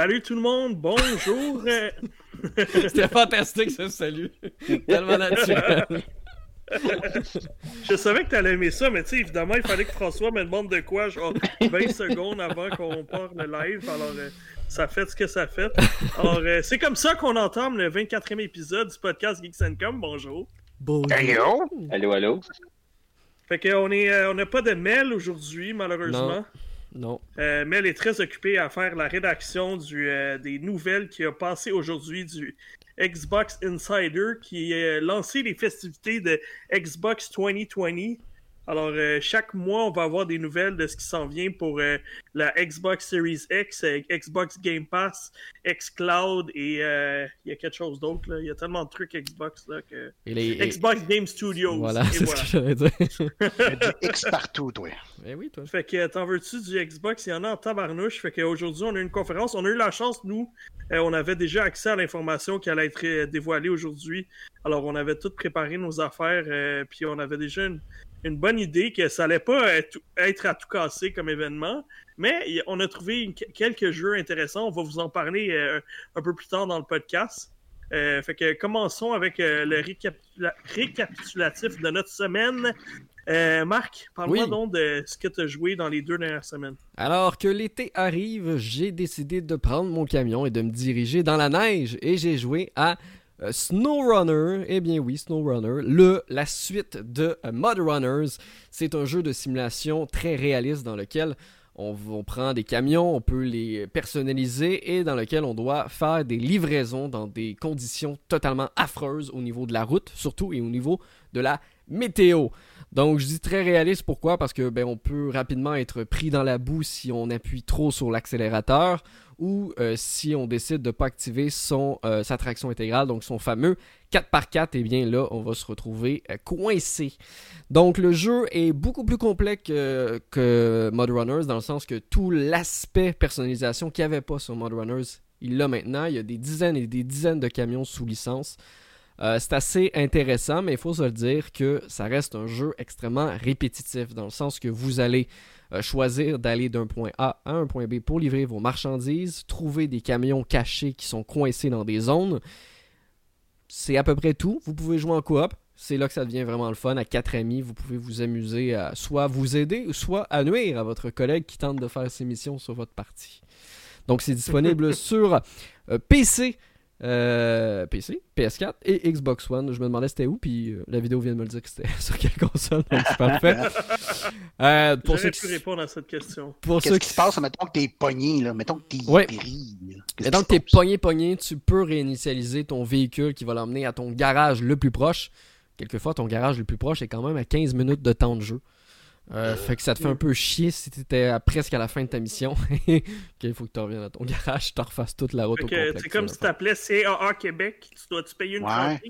Salut tout le monde, bonjour. C'était fantastique ce salut. Tellement naturel. je savais que t'allais aimer ça, mais tu sais, évidemment, il fallait que François me demande de quoi, genre 20 secondes avant qu'on parte le live. Alors, euh, ça fait ce que ça fait. Alors, euh, c'est comme ça qu'on entame le 24e épisode du podcast Geeks Com. Bonjour. Bonjour. Allô? Allô, allô? Fait qu'on est, euh, on n'a pas de mail aujourd'hui, malheureusement. Non. Euh, Mel est très occupé à faire la rédaction du, des nouvelles qui a passé aujourd'hui du Xbox Insider qui a lancé les festivités de Xbox 2020. Alors, euh, chaque mois, on va avoir des nouvelles de ce qui s'en vient pour euh, la Xbox Series X, euh, Xbox Game Pass, Xcloud et il y a quelque chose d'autre. Il y a tellement de trucs Xbox là, que. Xbox Game Studios. Voilà, c'est ce que j'allais dire. du X partout, toi. Eh oui, toi. Fait que t'en veux-tu du Xbox? Il y en a en tabarnouche. Fait qu'aujourd'hui, on a une conférence. On a eu la chance, nous, on avait déjà accès à l'information qui allait être dévoilée aujourd'hui. Alors, on avait tout préparé nos affaires, puis on avait déjà une une bonne idée que ça allait pas être, à tout casser comme événement, mais on a trouvé quelques jeux intéressants. On va vous en parler euh, un peu plus tard dans le podcast. Euh, fait que commençons avec euh, le récapitulatif de notre semaine. Marc, parle-moi donc de ce que tu as joué dans les deux dernières semaines. Alors que l'été arrive, j'ai décidé de prendre mon camion et de me diriger dans la neige et j'ai joué à euh, SnowRunner, eh bien oui, SnowRunner, le, la suite de euh, Mud Runners, c'est un jeu de simulation très réaliste dans lequel on, on, prend des camions, on peut les personnaliser et dans lequel on doit faire des livraisons dans des conditions totalement affreuses au niveau de la route, surtout et au niveau de la météo. Donc je dis très réaliste pourquoi? Parce que ben peut rapidement être pris dans la boue si on appuie trop sur l'accélérateur ou euh, si on décide de ne pas activer euh, sa traction intégrale, donc son fameux 4x4, et eh bien là, on va se retrouver euh, coincé. Donc le jeu est beaucoup plus complet que, que Mod Runners, dans le sens que tout l'aspect personnalisation qu'il n'y avait pas sur Mod Runners, il l'a maintenant. Il y a des dizaines et des dizaines de camions sous licence. C'est assez intéressant, mais il faut se le dire que ça reste un jeu extrêmement répétitif, dans le sens que vous allez euh, choisir d'aller d'un point A à un point B pour livrer vos marchandises, trouver des camions cachés qui sont coincés dans des zones. C'est à peu près tout. Vous pouvez jouer en coop. C'est là que ça devient vraiment le fun. À quatre amis, vous pouvez vous amuser à soit vous aider, soit à nuire à votre collègue qui tente de faire ses missions sur votre partie. Donc c'est disponible sur euh, PC, euh, PC, PS4 et Xbox One. Je me demandais c'était où, puis euh, la vidéo vient de me le dire que c'était sur quelle console, donc c'est parfait. euh, pour ceux qui... répondre à cette question. Qu'est-ce qui se passe, mettons que t'es pogné, là, mettons que t'es ouais. Mettons que t'es pogné, pogné, tu peux réinitialiser ton véhicule qui va l'emmener à ton garage le plus proche. Quelquefois, ton garage le plus proche est quand même à 15 minutes de temps de jeu. Euh, fait que ça te fait un peu chier si t'étais presque à la fin de ta mission. qu'il faut que tu reviennes à ton garage, tu refasses toute la route au C'est comme si t'appelais CAA Québec. Tu dois-tu payer une ouais.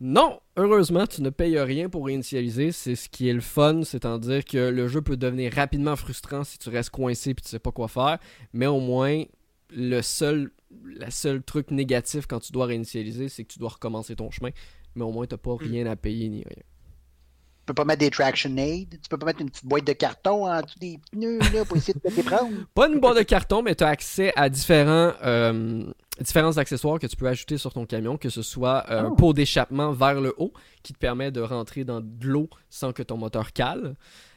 Non, heureusement, tu ne payes rien pour réinitialiser. C'est ce qui est le fun, c'est-à-dire que le jeu peut devenir rapidement frustrant si tu restes coincé et tu sais pas quoi faire. Mais au moins, le seul, la seul truc négatif quand tu dois réinitialiser, c'est que tu dois recommencer ton chemin. Mais au moins, t'as pas hmm. rien à payer ni rien. Tu peux pas mettre des traction aid. Tu peux pas mettre une petite boîte de carton en dessous des pneus là, pour essayer de te les prendre. Pas une boîte de carton, mais tu as accès à différents, euh, différents accessoires que tu peux ajouter sur ton camion, que ce soit euh, un oh. pot d'échappement vers le haut qui te permet de rentrer dans de l'eau sans que ton moteur cale.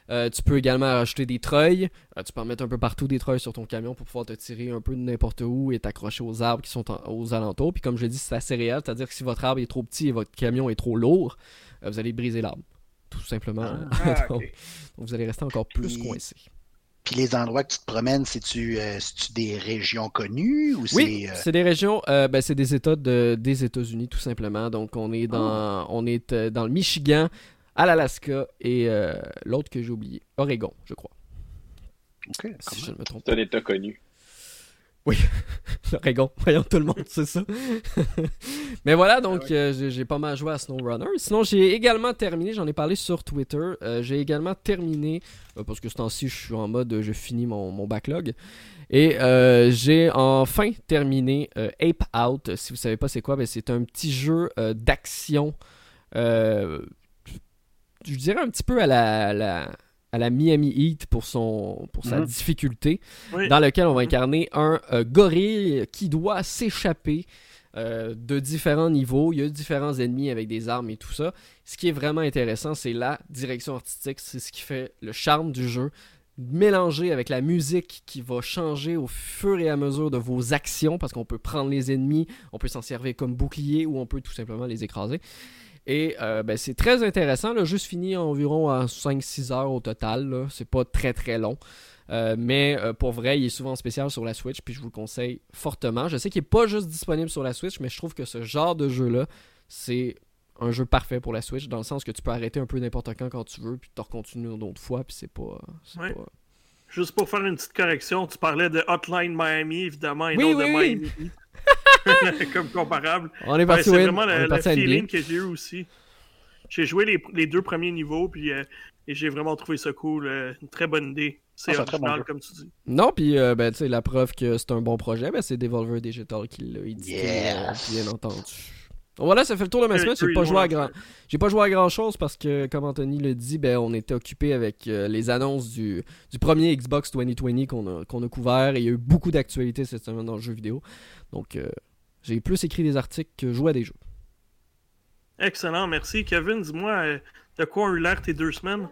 Euh, tu peux également rajouter des treuils. tu peux en mettre un peu partout des treuils sur ton camion pour pouvoir te tirer un peu de n'importe où et t'accrocher aux arbres qui sont aux alentours. Puis comme je l'ai dit, c'est assez réel, c'est-à-dire que si votre arbre est trop petit et votre camion est trop lourd, vous allez briser l'arbre tout simplement. Ah, donc, vous allez rester encore plus coincé. Puis les endroits que tu te promènes, c'est-tu euh, des régions connues ou Oui, c'est euh, des régions, euh, ben, c'est des États de, des États-Unis tout simplement. Donc on est dans, oh. on est dans le Michigan, à l'Alaska et l'autre que j'ai oublié, Oregon, je crois. Ok. Si je ne me trompe. C'est un État connu. Oui, L'Oregon, voyons tout le monde, c'est ça. Mais voilà, donc ah euh, j'ai pas mal joué à SnowRunner. Sinon, j'ai également terminé, j'en ai parlé sur Twitter, euh, j'ai également terminé, euh, parce que ce temps-ci, je suis en mode, je finis mon, mon backlog. Et j'ai enfin terminé Ape Out. Si vous savez pas c'est quoi, ben, c'est un petit jeu d'action. je dirais un petit peu à la, la à la Miami Heat pour, son, pour sa Mhm. difficulté, Oui. dans lequel on va incarner un euh, gorille qui doit s'échapper euh, de différents niveaux. Il y a différents ennemis avec des armes et tout ça. Ce qui est vraiment intéressant, c'est la direction artistique. C'est ce qui fait le charme du jeu. Mélangé avec la musique qui va changer au fur et à mesure de vos actions, parce qu'on peut prendre les ennemis, on peut s'en servir comme bouclier ou on peut tout simplement les écraser. Et euh, ben, c'est très intéressant. Le jeu se finit environ à 5-6 heures au total. là. C'est pas très très long. Euh, mais euh, pour vrai, il est souvent spécial sur la Switch, puis je vous le conseille fortement. Je sais qu'il n'est pas juste disponible sur la Switch, mais je trouve que ce genre de jeu-là, c'est un jeu parfait pour la Switch, dans le sens que tu peux arrêter un peu n'importe quand quand tu veux, puis tu continuer une autre fois, puis c'est pas, c'est Ouais. pas- Juste pour faire une petite correction, tu parlais de Hotline Miami, évidemment, et Oui, non oui, de. Miami. Comme comparable. On est Ouais, parti c'est vraiment le, NBA. que j'ai eu aussi. J'ai joué les, les deux premiers niveaux, puis euh, et j'ai vraiment trouvé ça cool. euh, une très bonne idée. C'est Ah, c'est un très bon comme tu dis. Non, puis euh, ben, tu sais, la preuve que c'est un bon projet, ben, c'est Devolver Digital qui l'a édité, Yes. euh, bien entendu. Voilà, ça fait le tour de ma semaine. J'ai pas joué à grand, j'ai pas joué à grand chose parce que, comme Anthony le dit, ben on était occupé avec euh, les annonces du, du premier Xbox 2020 qu'on a, qu'on a couvert et il y a eu beaucoup d'actualités cette semaine dans le jeu vidéo. Donc, euh, j'ai plus écrit des articles que joué à des jeux. Excellent, merci. Kevin, dis-moi, euh, de quoi ont eu l'air tes deux semaines?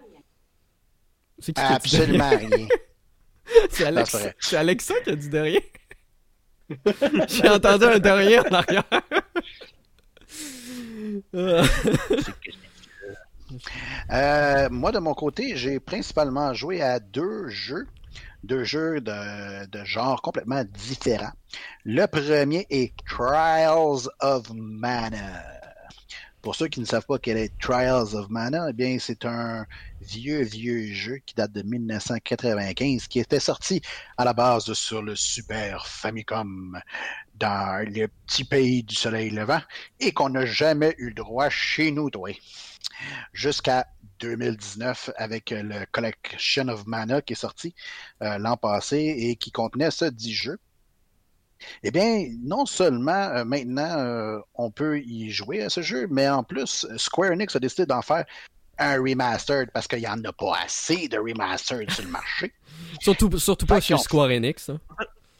C'est qui Absolument rien. C'est Alexa, Alexa qui a dit derrière. J'ai entendu un derrière en arrière. Euh, moi, de mon côté, j'ai principalement joué à deux jeux, deux jeux de, de genre complètement différents. Le premier est Trials of Mana. Pour ceux qui ne savent pas quel est Trials of Mana, eh bien, c'est un vieux, vieux jeu qui date de 1995, qui était sorti à la base sur le Super Famicom dans le petit pays du soleil levant et qu'on n'a jamais eu le droit chez nous, toi jusqu'à 2019 avec le Collection of Mana qui est sorti euh, l'an passé et qui contenait ce 10 jeux. Eh bien, non seulement euh, maintenant euh, on peut y jouer à ce jeu, mais en plus, Square Enix a décidé d'en faire un remastered parce qu'il n'y en a pas assez de remastered sur le marché. surtout, surtout pas chez qu'on- Square Enix. hein.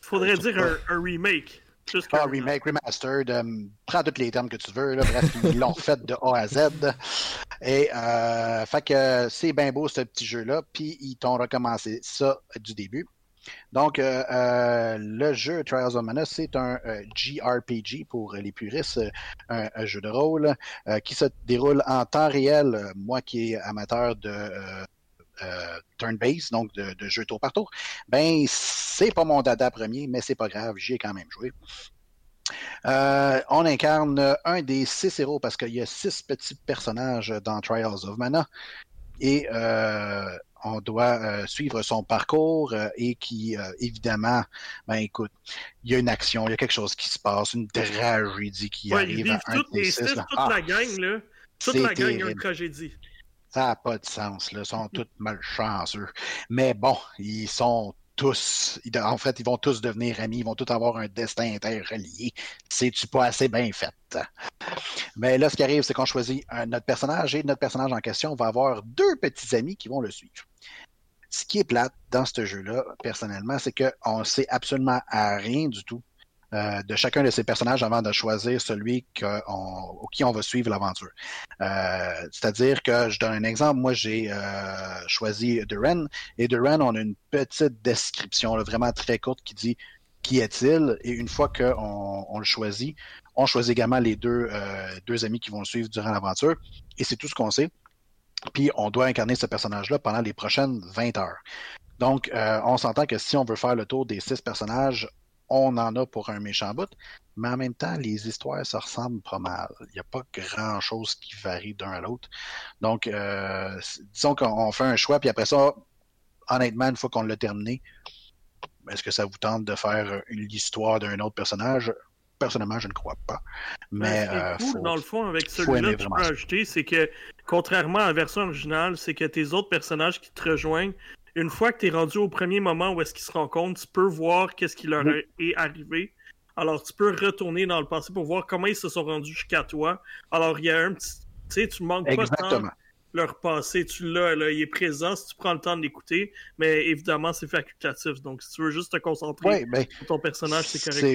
Faudrait dire un, un remake. Juste Ah, remake, remastered, euh, prends tous les termes que tu veux. Là, bref, ils l'ont fait de A à Z. Et euh, fait que c'est bien beau ce petit jeu-là. Puis ils t'ont recommencé ça du début. Donc, euh, euh, le jeu Trials of Mana, c'est un euh, JRPG pour les puristes, euh, un, jeu de rôle qui se déroule en temps réel. Moi qui est amateur de turn-based, donc de, jeu tour par tour, ben c'est pas mon dada premier, mais c'est pas grave, j'y ai quand même joué. On incarne un des six héros parce qu'il y a six petits personnages dans Trials of Mana et euh, on doit euh, suivre son parcours euh, et qui, euh, évidemment, ben écoute, il y a une action, il y a quelque chose qui se passe, une tragédie qui Ouais, arrive vivent à un les six. six, là. toute Ah, la gang, là. Toute la gang a une tragédie. Ça n'a pas de sens, là. Ils sont tous malchanceux. Mais bon, ils sont tous, en fait, ils vont tous devenir amis, ils vont tous avoir un destin interrelié. C'est-tu pas assez bien fait? Mais là, ce qui arrive, c'est qu'on choisit un, notre personnage et notre personnage en question va avoir deux petits amis qui vont le suivre. Ce qui est plate dans ce jeu-là, personnellement, c'est qu'on ne sait absolument rien du tout euh, de chacun de ces personnages avant de choisir celui qui on va suivre l'aventure. Euh, C'est-à-dire que, je donne un exemple, moi j'ai euh, choisi Duran, et Duran, on a une petite description vraiment très courte qui dit qui est-il, et une fois qu'on on le choisit, on choisit également les deux, amis qui vont le suivre durant l'aventure, et c'est tout ce qu'on sait. Puis on doit incarner ce personnage-là pendant les prochaines 20 heures. Donc, on s'entend que si on veut faire le tour des six personnages, on en a pour un méchant bout, mais en même temps, les histoires se ressemblent pas mal. Il n'y a pas grand-chose qui varie d'un à l'autre. Donc, euh, disons qu'on fait un choix, puis après ça, honnêtement, une fois qu'on l'a terminé, est-ce que ça vous tente de faire une- l'histoire d'un autre personnage? Personnellement, je ne crois pas. Mais est euh, cool, faut- dans le fond, avec celui-là, tu peux ajouter, c'est que, contrairement à la version originale, c'est que tes autres personnages qui te rejoignent, une fois que tu es rendu au premier moment où est-ce qu'ils se rencontrent, tu peux voir qu'est-ce qui leur Oui. est arrivé. Alors, tu peux retourner dans le passé pour voir comment ils se sont rendus jusqu'à toi. Alors, il y a un petit... Tu sais, tu manques pas tant Exactement. Leur passé, tu l'as, là, il est présent si tu prends le temps de l'écouter, mais évidemment, c'est facultatif. Donc, si tu veux juste te concentrer Ouais, ben, sur ton personnage, c'est correct.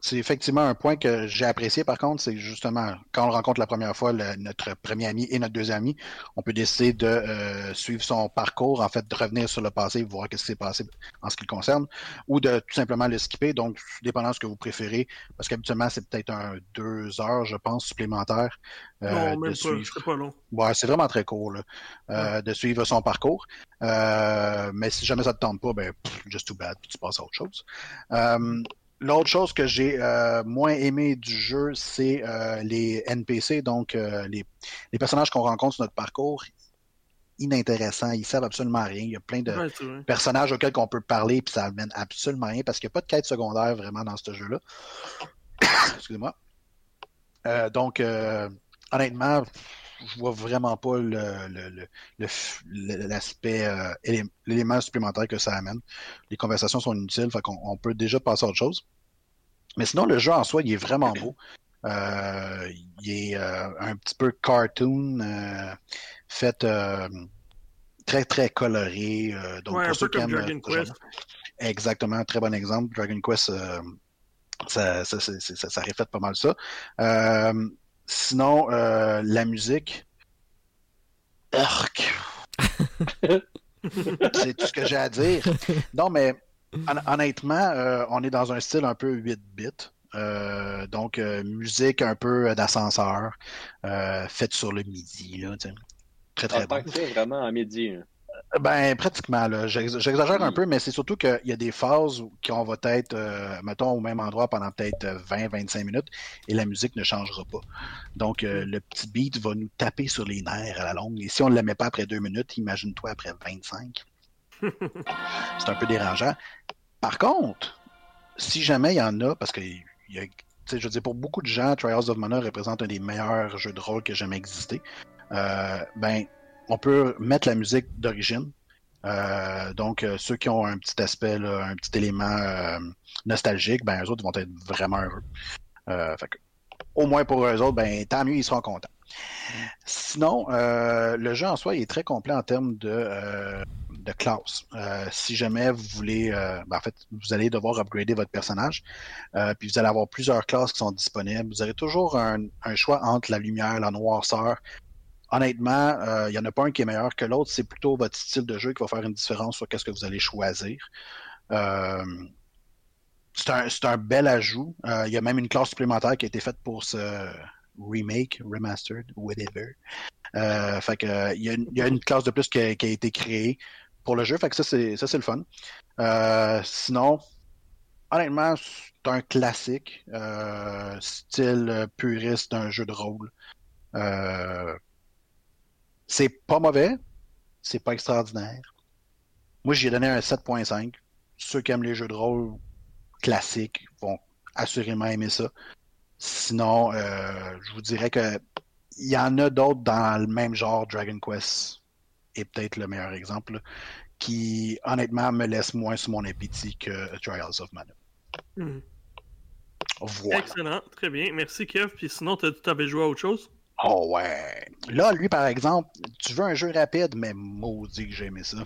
c'est effectivement un point que j'ai apprécié par contre, c'est justement quand on le rencontre la première fois, le- notre premier ami et notre deuxième ami, on peut décider de euh, suivre son parcours, en fait, de revenir sur le passé, voir ce qui s'est passé en ce qui le concerne, ou de tout simplement le skipper. Donc, dépendant de ce que vous préférez, parce qu'habituellement, c'est peut-être un deux heures, je pense, supplémentaires non, de même pas, suivre. c'est pas long. Ouais, c'est vraiment très court là, euh, de suivre son parcours. Euh, mais si jamais ça te tente pas, ben pff, just too bad, puis tu passes à autre chose. Euh, L'autre chose que j'ai euh, moins aimé du jeu, c'est euh, les NPC, donc euh, les, les personnages qu'on rencontre sur notre parcours. Inintéressants, ils servent absolument à rien. Il y a plein de Ouais, personnages auxquels on peut parler, puis ça amène absolument rien parce qu'il n'y a pas de quête secondaire vraiment dans ce jeu-là. Excusez-moi. Euh, donc, euh, honnêtement, je vois vraiment pas le, le- le l'aspect, euh, élé- l'élément supplémentaire que ça amène. Les conversations sont inutiles, fait qu'on on peut déjà passer à autre chose. Mais sinon, le jeu en soi, il est vraiment beau. Euh, il est euh, un petit peu cartoon, euh, fait très très coloré. donc Ouais, un peu comme Dragon Quest. Exactement, très bon exemple. Dragon Quest, ça, ça, ça reflète pas mal ça. Sinon, euh, la musique. C'est tout ce que j'ai à dire. Non, mais hon- honnêtement, euh, on est dans un style un peu 8 bits. Euh, donc, musique un peu d'ascenseur, faite sur le midi. Là, très, très bon. vraiment à midi. hein. Ben, pratiquement, là. J'ex- J'exagère un peu, mais c'est surtout qu'il y a des phases où on va être, euh, mettons, au même endroit pendant peut-être 20-25 minutes et la musique ne changera pas. Donc, euh, le petit beat va nous taper sur les nerfs à la longue. Et si on ne l'aimait pas après deux minutes, imagine-toi après 25. c'est un peu dérangeant. Par contre, si jamais il y en a, parce que y a, je veux dire, pour beaucoup de gens, Trials of Mana représente un des meilleurs jeux de rôle que jamais existé. Euh, ben, on peut mettre la musique d'origine. Euh, donc, euh, ceux qui ont un petit aspect, un petit élément euh, nostalgique, ben, eux autres vont être vraiment heureux. Fait au moins pour eux autres, ben, tant mieux, ils seront contents. Sinon, le jeu en soi est très complet en termes de, de classes. Euh, si jamais vous voulez, ben, en fait, vous allez devoir upgrader votre personnage, puis vous allez avoir plusieurs classes qui sont disponibles. Vous aurez toujours un choix entre la lumière, la noirceur, honnêtement, il n'y en a pas un qui est meilleur que l'autre. C'est plutôt votre style de jeu qui va faire une différence sur qu'est-ce que vous allez choisir. Euh, c'est un, un bel ajout. Il y a même une classe supplémentaire qui a été faite pour ce remake, remastered, whatever. Euh, fait que, il y, a une- classe de plus qui a, été créée pour le jeu. Fait que ça, c'est, ça, c'est le fun. Euh, sinon, honnêtement, c'est un classique. euh, style euh, puriste d'un jeu de rôle. Euh, c'est pas mauvais, c'est pas extraordinaire. Moi, j'ai donné un 7.5. Ceux qui aiment les jeux de rôle classiques vont assurément aimer ça. Sinon, euh, je vous dirais que il y en a d'autres dans le même genre, Dragon Quest est peut-être le meilleur exemple, là, qui honnêtement me laisse moins sur mon appétit que Trials of Mana. Mhm. Voilà. Excellent, très bien. Merci, Kev. Puis sinon, tu avais joué à autre chose? Oh ouais. Là, lui, par exemple, tu veux un jeu rapide, mais maudit que j'ai aimé ça. Ben,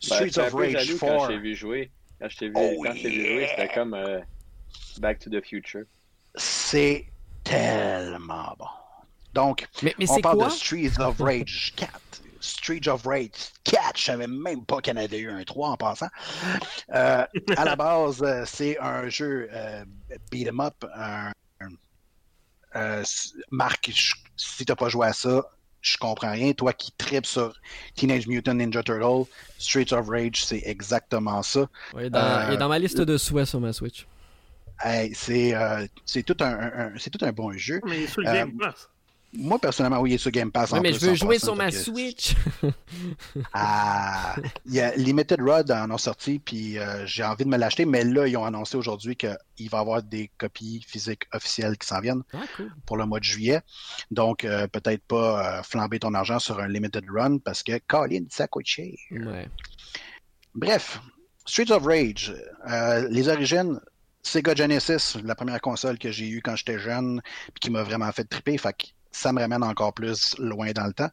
Streets of Rage jaloux quand 4. je t'ai vu jouer. Quand je t'ai vu, Oh quand vu jouer, c'était comme euh, Back to the Future. C'est tellement bon. Donc, Mais, mais on c'est parle quoi? de Streets of Rage 4. Streets of Rage 4, je savais même pas qu'il y en avait eu un 3 en passant. Euh, à la base, euh, c'est un jeu euh, beat 'em up. un- euh, Marc, je- si t'as pas joué à ça, je comprends rien. Toi qui tripes sur Teenage Mutant Ninja Turtle, Streets of Rage, c'est exactement ça. Ouais, dans, Euh, il est dans ma liste de souhaits sur ma Switch. Hey, c'est euh, c'est tout un, un- un- c'est tout un bon jeu. Mais sur le Euh, Game Pass. Moi, personnellement, oui, il est sur Game Pass. En mais plus, je veux jouer sur ma que- Switch. Ah, il y a Limited Rod en ont sorti, puis euh, j'ai envie de me l'acheter, mais là, ils ont annoncé aujourd'hui qu'il va y avoir des copies physiques officielles qui s'en viennent ah, cool. pour le mois de juillet. Donc, euh, peut-être pas euh, flamber ton argent sur un Limited Run parce que, Colin, ça coûte cher. Ouais. Bref, Streets of Rage, les origines, Sega Genesis, la première console que j'ai eue quand j'étais jeune, puis qui m'a vraiment fait triper. Fait que ça me ramène encore plus loin dans le temps.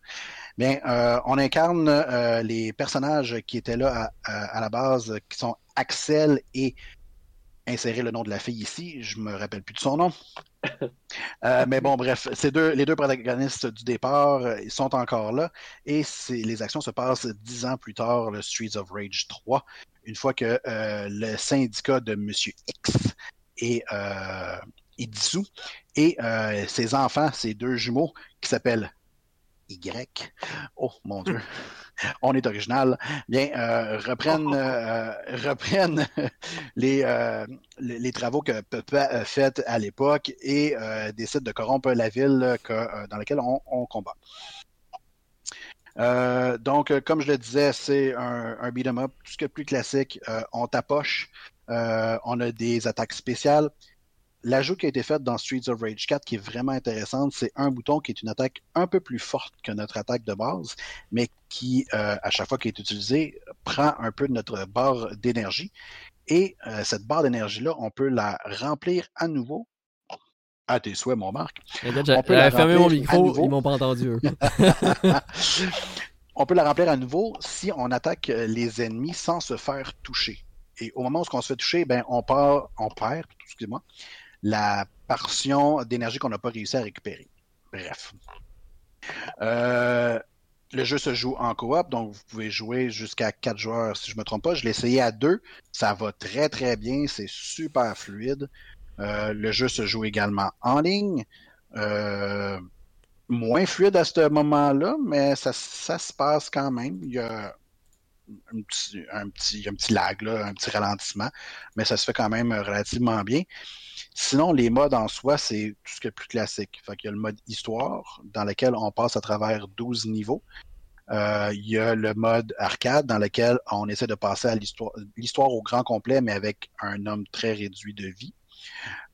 Bien, euh, on incarne euh, les personnages qui étaient là à, à- à la base, qui sont Axel et insérer le nom de la fille ici, je me rappelle plus de son nom. Euh, mais bon, bref, ces deux, les deux protagonistes du départ, ils sont encore là et les actions se passent dix ans plus tard, le Streets of Rage 3, une fois que le syndicat de Monsieur X est, et euh, ses enfants, ses deux jumeaux qui s'appellent Y, oh mon Dieu, on est original, bien, euh, reprennent, euh, reprennent les, euh, les, les travaux que Papa a fait à l'époque et euh, décide de corrompre la ville que, dans laquelle on, on combat. Euh, donc, euh, comme je le disais, c'est un, un beat'em up, tout ce qui est plus classique. Euh, on tapoche, on a des attaques spéciales. L'ajout qui a été fait dans Streets of Rage 4 qui est vraiment intéressante, c'est un bouton qui est une attaque un peu plus forte que notre attaque de base, mais qui, euh, à chaque fois qu'il est utilisé, prend un peu de notre barre d'énergie. Et euh, cette barre d'énergie-là, on peut la remplir à nouveau. À tes souhaits, mon Marc. Regarde, On j'ai peut la j'avais fermé mon micro, ils m'ont pas entendu. eux. on peut la remplir à nouveau si on attaque euh, les ennemis sans se faire toucher. Et au moment où on se fait toucher, ben, on, part, on perd excusez-moi, la portion d'énergie qu'on n'a pas réussi à récupérer. Bref. Euh, le jeu se joue en coop, donc vous pouvez jouer jusqu'à 4 joueurs si je ne me trompe pas. Je l'ai essayé à 2. Ça va très très bien, c'est super fluide. Euh, le jeu se joue également en ligne. Euh, moins fluide à ce moment-là, mais ça, ça se passe quand même. Il y a un petit, un petit, un petit lag, là, un petit ralentissement, mais ça se fait quand même relativement bien. Sinon, les modes en soi, c'est tout ce qui est plus classique. Fait qu'il y a le mode histoire, dans lequel on passe à travers 12 niveaux. Euh, il y a le mode arcade, dans lequel on essaie de passer à l'histoire, au grand complet, mais avec un nombre très réduit de vie.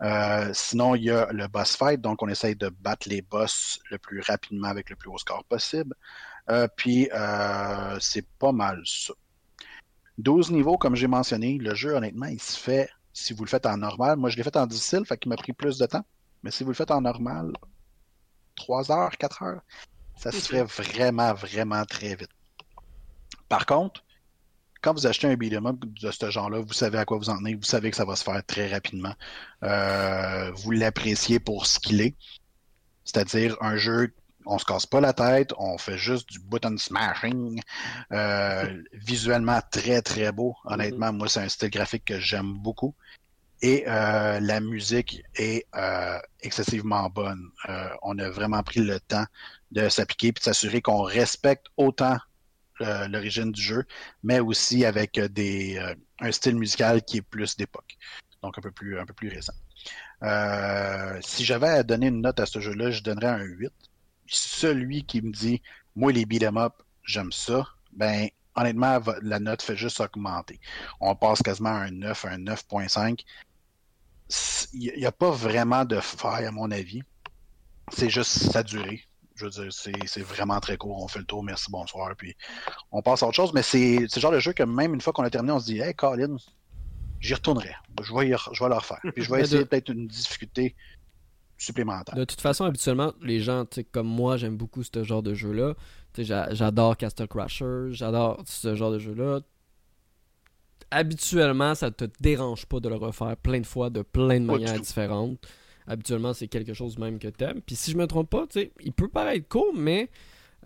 Euh, sinon, il y a le boss fight, donc on essaye de battre les boss le plus rapidement avec le plus haut score possible. Euh, puis, c'est pas mal ça. 12 niveaux, comme j'ai mentionné, le jeu, honnêtement, il se fait, si vous le faites en normal, moi je l'ai fait en difficile, fait qu'il m'a pris plus de temps, mais si vous le faites en normal, 3 heures, 4 heures, ça se fait vraiment, vraiment très vite. Par contre, quand vous achetez un beat'em up de ce genre-là, vous savez à quoi vous en tenez, vous savez que ça va se faire très rapidement. Euh, vous l'appréciez pour ce qu'il est. C'est-à-dire un jeu, on se casse pas la tête, on fait juste du button smashing. Euh, visuellement très très beau. Honnêtement, moi c'est un style graphique que j'aime beaucoup. Et euh, la musique est euh, excessivement bonne. On a vraiment pris le temps de s'appliquer et de s'assurer qu'on respecte autant l'origine du jeu, mais aussi avec des, un style musical qui est plus d'époque, donc un peu plus, un peu plus récent. Si j'avais à donner une note à ce jeu-là, je donnerais un 8. Celui qui me dit, moi les beat'em up, j'aime ça, ben honnêtement, la note fait juste augmenter. On passe quasiment à un 9, un 9.5. Il n'y a pas vraiment de faille, à mon avis. C'est juste sa durée. Je veux dire, c'est vraiment très court. On fait le tour, merci, bonsoir. Puis on passe à autre chose. Mais c'est le genre de jeu que même une fois qu'on a terminé, on se dit Hey, Colin, j'y retournerai. Je vais, y re- je vais le refaire. Puis je vais essayer de- peut-être une difficulté supplémentaire. De toute façon, habituellement, les gens, tu sais, comme moi, j'aime beaucoup ce genre de jeu-là. Tu sais, j'a- j'adore Castle Crasher, j'adore ce genre de jeu-là. Habituellement, ça te dérange pas de le refaire plein de fois, de plein de Pas manières différentes. Habituellement, c'est quelque chose même que t'aimes. Puis si je me trompe pas, tu sais, il peut paraître cool, mais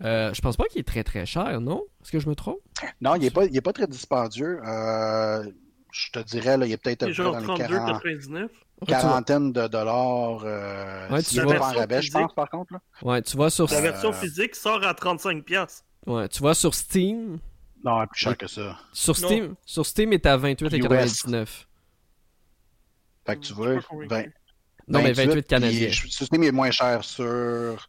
euh, je pense pas qu'il est très très cher, non? Est-ce que je me trompe? Non, il n'est pas, il est pas très dispendieux. Euh, je te dirais, là, il est peut-être C'est peu dans les 40 32,99. Quarantaine de dollars. Euh, Ouais, s'il tu est en rabais, je pense, par contre. Là. Ouais, tu vois sur, La Euh, version physique sort à 35$. ouais, tu vois sur Steam, Non, plus cher que ça. sur Non. Steam, sur Steam, il est à 28,99. Fait que tu vois, suis pas convaincu. 20, Non, mais 28 puis canadiens. Ce Steam est moins cher sur,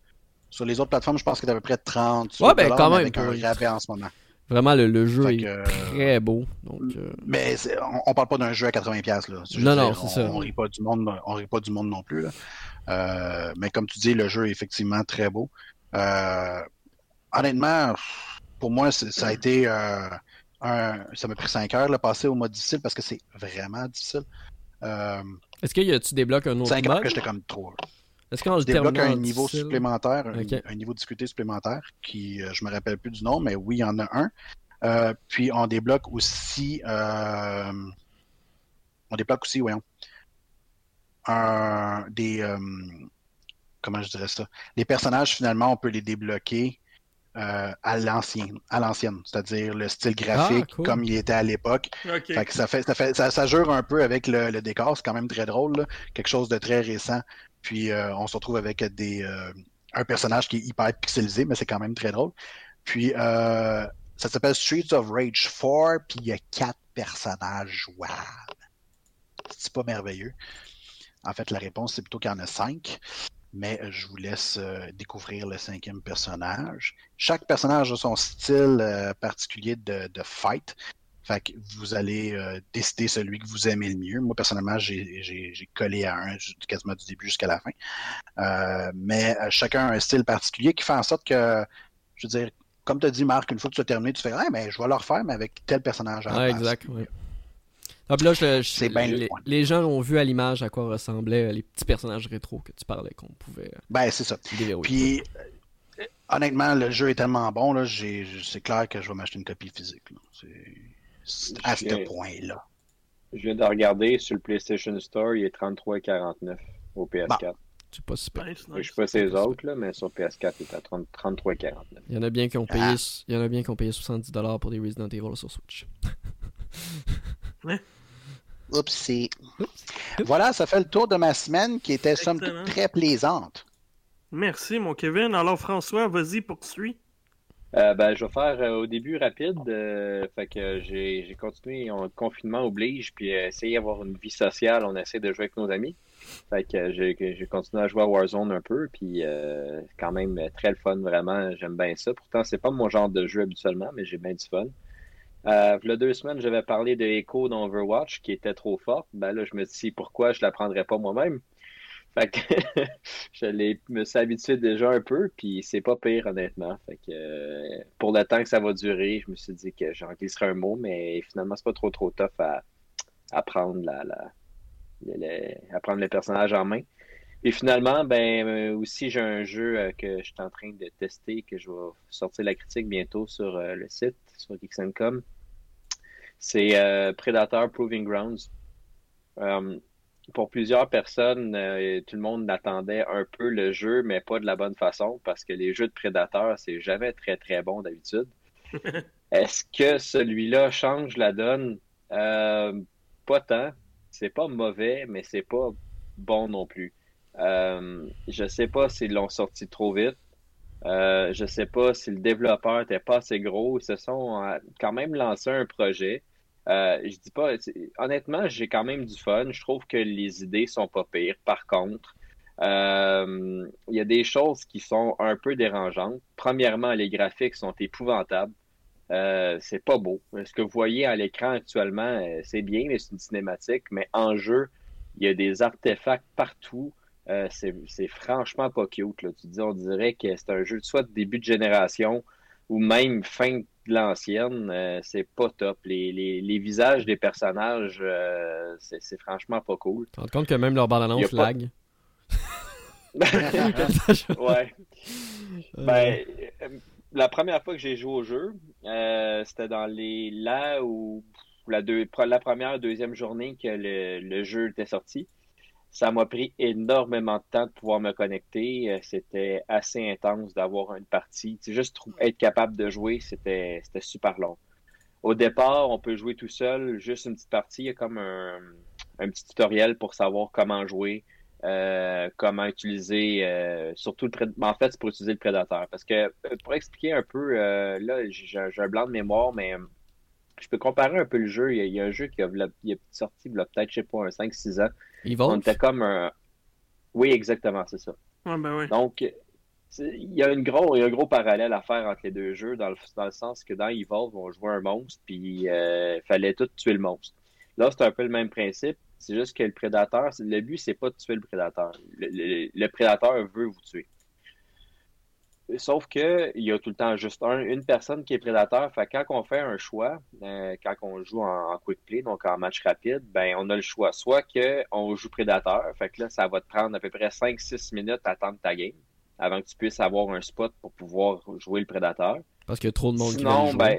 sur les autres plateformes. Je pense qu'il est à peu près 30. Ouais, ben, quand même, Avec un rabais en ce moment. Vraiment, le, le jeu Fait est que, très beau. Donc, euh, Mais on, on parle pas d'un jeu à 80$. Là. Non, non, c'est on, ça. On rit pas du monde, on rit pas du monde non plus. Là. Euh, mais comme tu dis, le jeu est effectivement très beau. Euh, honnêtement, pour moi, ça a été un, ça m'a pris 5 heures de passer au mode difficile parce que c'est vraiment difficile. Est-ce qu'il y a tu débloques un autre 5 heures mode? que j'étais comme trop. Est-ce qu'en terminant un niveau difficile- supplémentaire, un, niveau de difficulté supplémentaire, qui, euh, je me rappelle plus du nom, mais oui, il y en a un. Euh, puis on débloque aussi, euh, on débloque aussi, voyons, un, des, euh, comment je dirais ça, les personnages finalement, on peut les débloquer euh, à l'ancienne, à l'ancienne, c'est-à-dire le style graphique Ah, cool. comme il était à l'époque. Ok. Fait que ça fait, ça fait, ça, ça jure un peu avec le, le décor, c'est quand même très drôle, là. quelque chose de très récent. Puis euh, on se retrouve avec des, euh, un personnage qui est hyper pixelisé, mais c'est quand même très drôle. Puis euh, ça s'appelle Streets of Rage 4, puis il y a quatre personnages jouables. C'est pas merveilleux. En fait, la réponse, c'est plutôt qu'il y en a cinq. Mais je vous laisse euh, découvrir le cinquième personnage. Chaque personnage a son style euh, particulier de fight. Fait que vous allez euh, décider celui que vous aimez le mieux. Moi, personnellement, j'ai collé à un quasiment du début jusqu'à la fin. Euh, mais euh, chacun a un style particulier qui fait en sorte que, je veux dire, comme tu as dit, Marc, une fois que tu as terminé, tu fais Ah, mais je vais le refaire, mais avec tel personnage place. exact. Ah, puis là, je- je- C'est bien le les, gens ont vu à l'image à quoi ressemblaient les petits personnages rétro que tu parlais qu'on pouvait Ben, c'est ça. déverrouiller. Puis, honnêtement, le jeu est tellement bon, là, c'est clair que je vais m'acheter une copie physique. C'est- À ce point-là. Je viens de regarder sur le PlayStation Store, il est 33,49 au PS4. C'est pas super. Nice, Je sais pas ces autres, là, mais sur PS4, il est à 30 33,49. Il y en a bien qui ont payé, Ah. il y en a bien qui ont payé 70$ pour des Resident Evil sur Switch. Oupsie. Voilà, ça fait le tour de ma semaine qui était somme toute très plaisante. Merci, mon Kevin. Alors, François, vas-y, poursuis. Euh, ben, je vais faire euh, au début rapide. euh, fait que j'ai continué, on, confinement oblige, puis euh, essayer d'avoir une vie sociale, on essaie de jouer avec nos amis. Fait que j'ai continué à jouer à Warzone un peu, puis euh, quand même très le fun, vraiment, j'aime bien ça. Pourtant, c'est pas mon genre de jeu habituellement, mais j'ai bien du fun. Euh, il deux semaines, j'avais parlé de Echo dans Overwatch qui était trop forte. Ben là, je me dis pourquoi je la prendrais pas moi-même? Fait que je me suis habitué déjà un peu, puis c'est pas pire honnêtement. Fait que euh, pour le temps que ça va durer, je me suis dit que j'en glisserais un mot, mais finalement c'est pas trop trop tough à, prendre la, à prendre le personnage en main. Et finalement, ben euh, aussi j'ai un jeu euh, que je suis en train de tester, que je vais sortir la critique bientôt sur le site, sur Geeks.com. C'est Predator Proving Grounds. Pour plusieurs personnes, euh, tout le monde attendait un peu le jeu, mais pas de la bonne façon, parce que les jeux de Predator, c'est jamais très très bon d'habitude. Est-ce que celui-là change la donne? Euh, pas tant. C'est pas mauvais, mais c'est pas bon non plus. Euh, je sais pas s'ils l'ont sorti trop vite. Euh, je sais pas si le développeur était pas assez gros. Ils se sont quand même lancé un projet. Euh, je dis pas, honnêtement, j'ai quand même du fun. Je trouve que les idées sont pas pires. Par contre, euh, il y a des choses qui sont un peu dérangeantes. Premièrement, les graphiques sont épouvantables. Euh, c'est pas beau. Ce que vous voyez à l'écran actuellement, c'est bien, mais c'est une cinématique. Mais en jeu, il y a des artefacts partout. C'est franchement pas cute. Tu dis, on dirait que c'est un jeu soit de début de génération ou même fin de l'ancienne. Euh, c'est pas top. Les, les, les visages des personnages, euh, c'est franchement pas cool. Tu te rends compte que même leur bande-annonce pas- lag? ouais. Euh, Ben, la première fois que j'ai joué au jeu, c'était dans les là où la, deux, la première, deuxième journée que le, le jeu était sorti. Ça m'a pris énormément de temps de pouvoir me connecter. Euh, C'était assez intense d'avoir une partie. C'est juste trou- être capable de jouer, c'était c'était super long. Au départ, on peut jouer tout seul, juste une petite partie. Il y a comme un, un petit tutoriel pour savoir comment jouer, euh, comment utiliser, euh, surtout le prédateur. En fait, c'est pour utiliser le prédateur. Parce que, pour expliquer un peu, euh, là, j'ai un blanc de mémoire, mais je peux comparer un peu le jeu. Il y a, il y a un jeu qui a, il est sorti il y a peut-être, je sais pas, un 5-6 ans. On était comme un. Oui, exactement, c'est ça. Ouais, ben. Donc, il y a une gros, il y a un gros parallèle à faire entre les deux jeux, dans le, dans le sens que dans Evolve, on jouait un monstre, puis il fallait tout tuer le monstre. Là, c'est un peu le même principe. C'est juste que le prédateur, le but, c'est pas de tuer le prédateur. Le, le- le prédateur veut vous tuer. Sauf que il y a tout le temps juste un, une personne qui est prédateur. Fait quand on fait un choix, euh, quand on joue en, quick play, donc en match rapide, ben on a le choix. Soit qu'on joue prédateur, fait que là, ça va te prendre à peu près 5-6 minutes à attendre ta game avant que tu puisses avoir un spot pour pouvoir jouer le prédateur. Parce qu'il y a trop de monde Sinon, qui ben,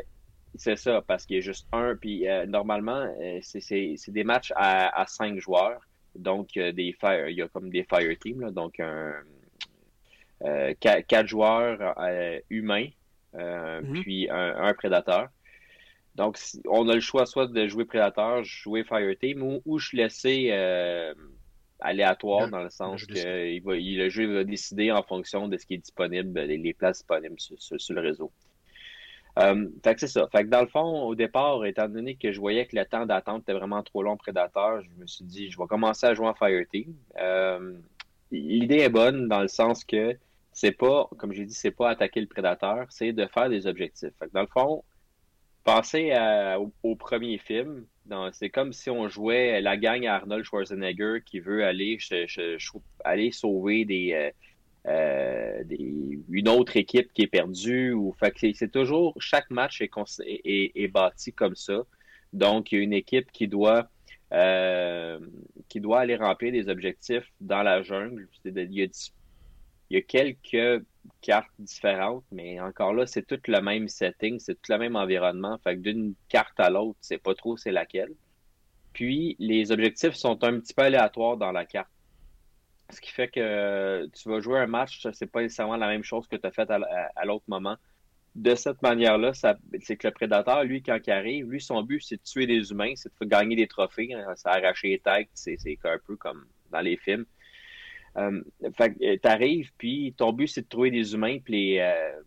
c'est ça, parce qu'il y a juste un. Puis euh, normalement, euh, c'est des matchs à, à cinq joueurs. Donc, des fire, il y a comme des fire teams, là, donc un euh, quatre, joueurs euh, humains, euh, mhm. puis un, prédateur. Donc, on a le choix soit de jouer prédateur, jouer Fireteam, ou, ou je laisser aléatoire dans le sens que il va, le jeu va décider en fonction de ce qui est disponible, les, places disponibles sur, le réseau. fait que c'est ça. Fait que dans le fond, au départ, étant donné que je voyais que le temps d'attente était vraiment trop long prédateur, je me suis dit, je vais commencer à jouer en Fireteam. L'idée est bonne dans le sens que c'est pas, comme j'ai dit, c'est pas attaquer le prédateur, c'est de faire des objectifs. dans le fond, pensez au, premier film. C'est comme si on jouait la gang à Arnold Schwarzenegger qui veut aller, aller sauver euh, euh, des, une autre équipe qui est perdue. Ou, c'est toujours, chaque match est, est, bâti comme ça. Donc, il y a une équipe qui doit, euh, qui doit aller remplir des objectifs dans la jungle. Il y a il y a quelques cartes différentes, mais encore là, c'est tout le même setting, c'est tout le même environnement. Fait que d'une carte à l'autre, c'est pas trop c'est laquelle. Puis les objectifs sont un petit peu aléatoires dans la carte. Ce qui fait que tu vas jouer un match, c'est pas nécessairement la même chose que tu as fait à, l'autre moment. De cette manière-là, c'est que le prédateur, lui, quand il arrive, lui, son but, c'est de tuer des humains, c'est de gagner des trophées, hein, c'est arracher les têtes, c'est un peu comme dans les films. Euh, fait euh, t'arrives, puis ton but, c'est de trouver des humains, puis les, euh,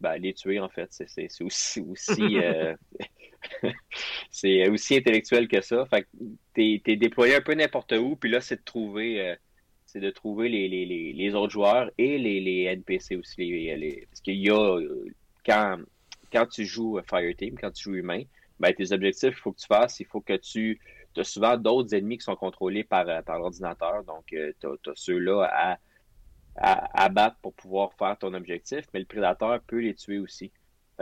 ben, les tuer, en fait. C'est aussi, aussi, c'est aussi intellectuel que ça. Fait que t'es es déployé un peu n'importe où, puis là, c'est de trouver, c'est de trouver les, les, les, autres joueurs et les, les NPC aussi. Les, parce qu'il y a, quand, quand tu joues Fireteam, quand tu joues humain, ben, tes objectifs, il faut que tu fasses, il faut que tu tu as souvent d'autres ennemis qui sont contrôlés par, euh, par l'ordinateur. Donc, euh, tu as, ceux-là à, à, battre pour pouvoir faire ton objectif, mais le prédateur peut les tuer aussi.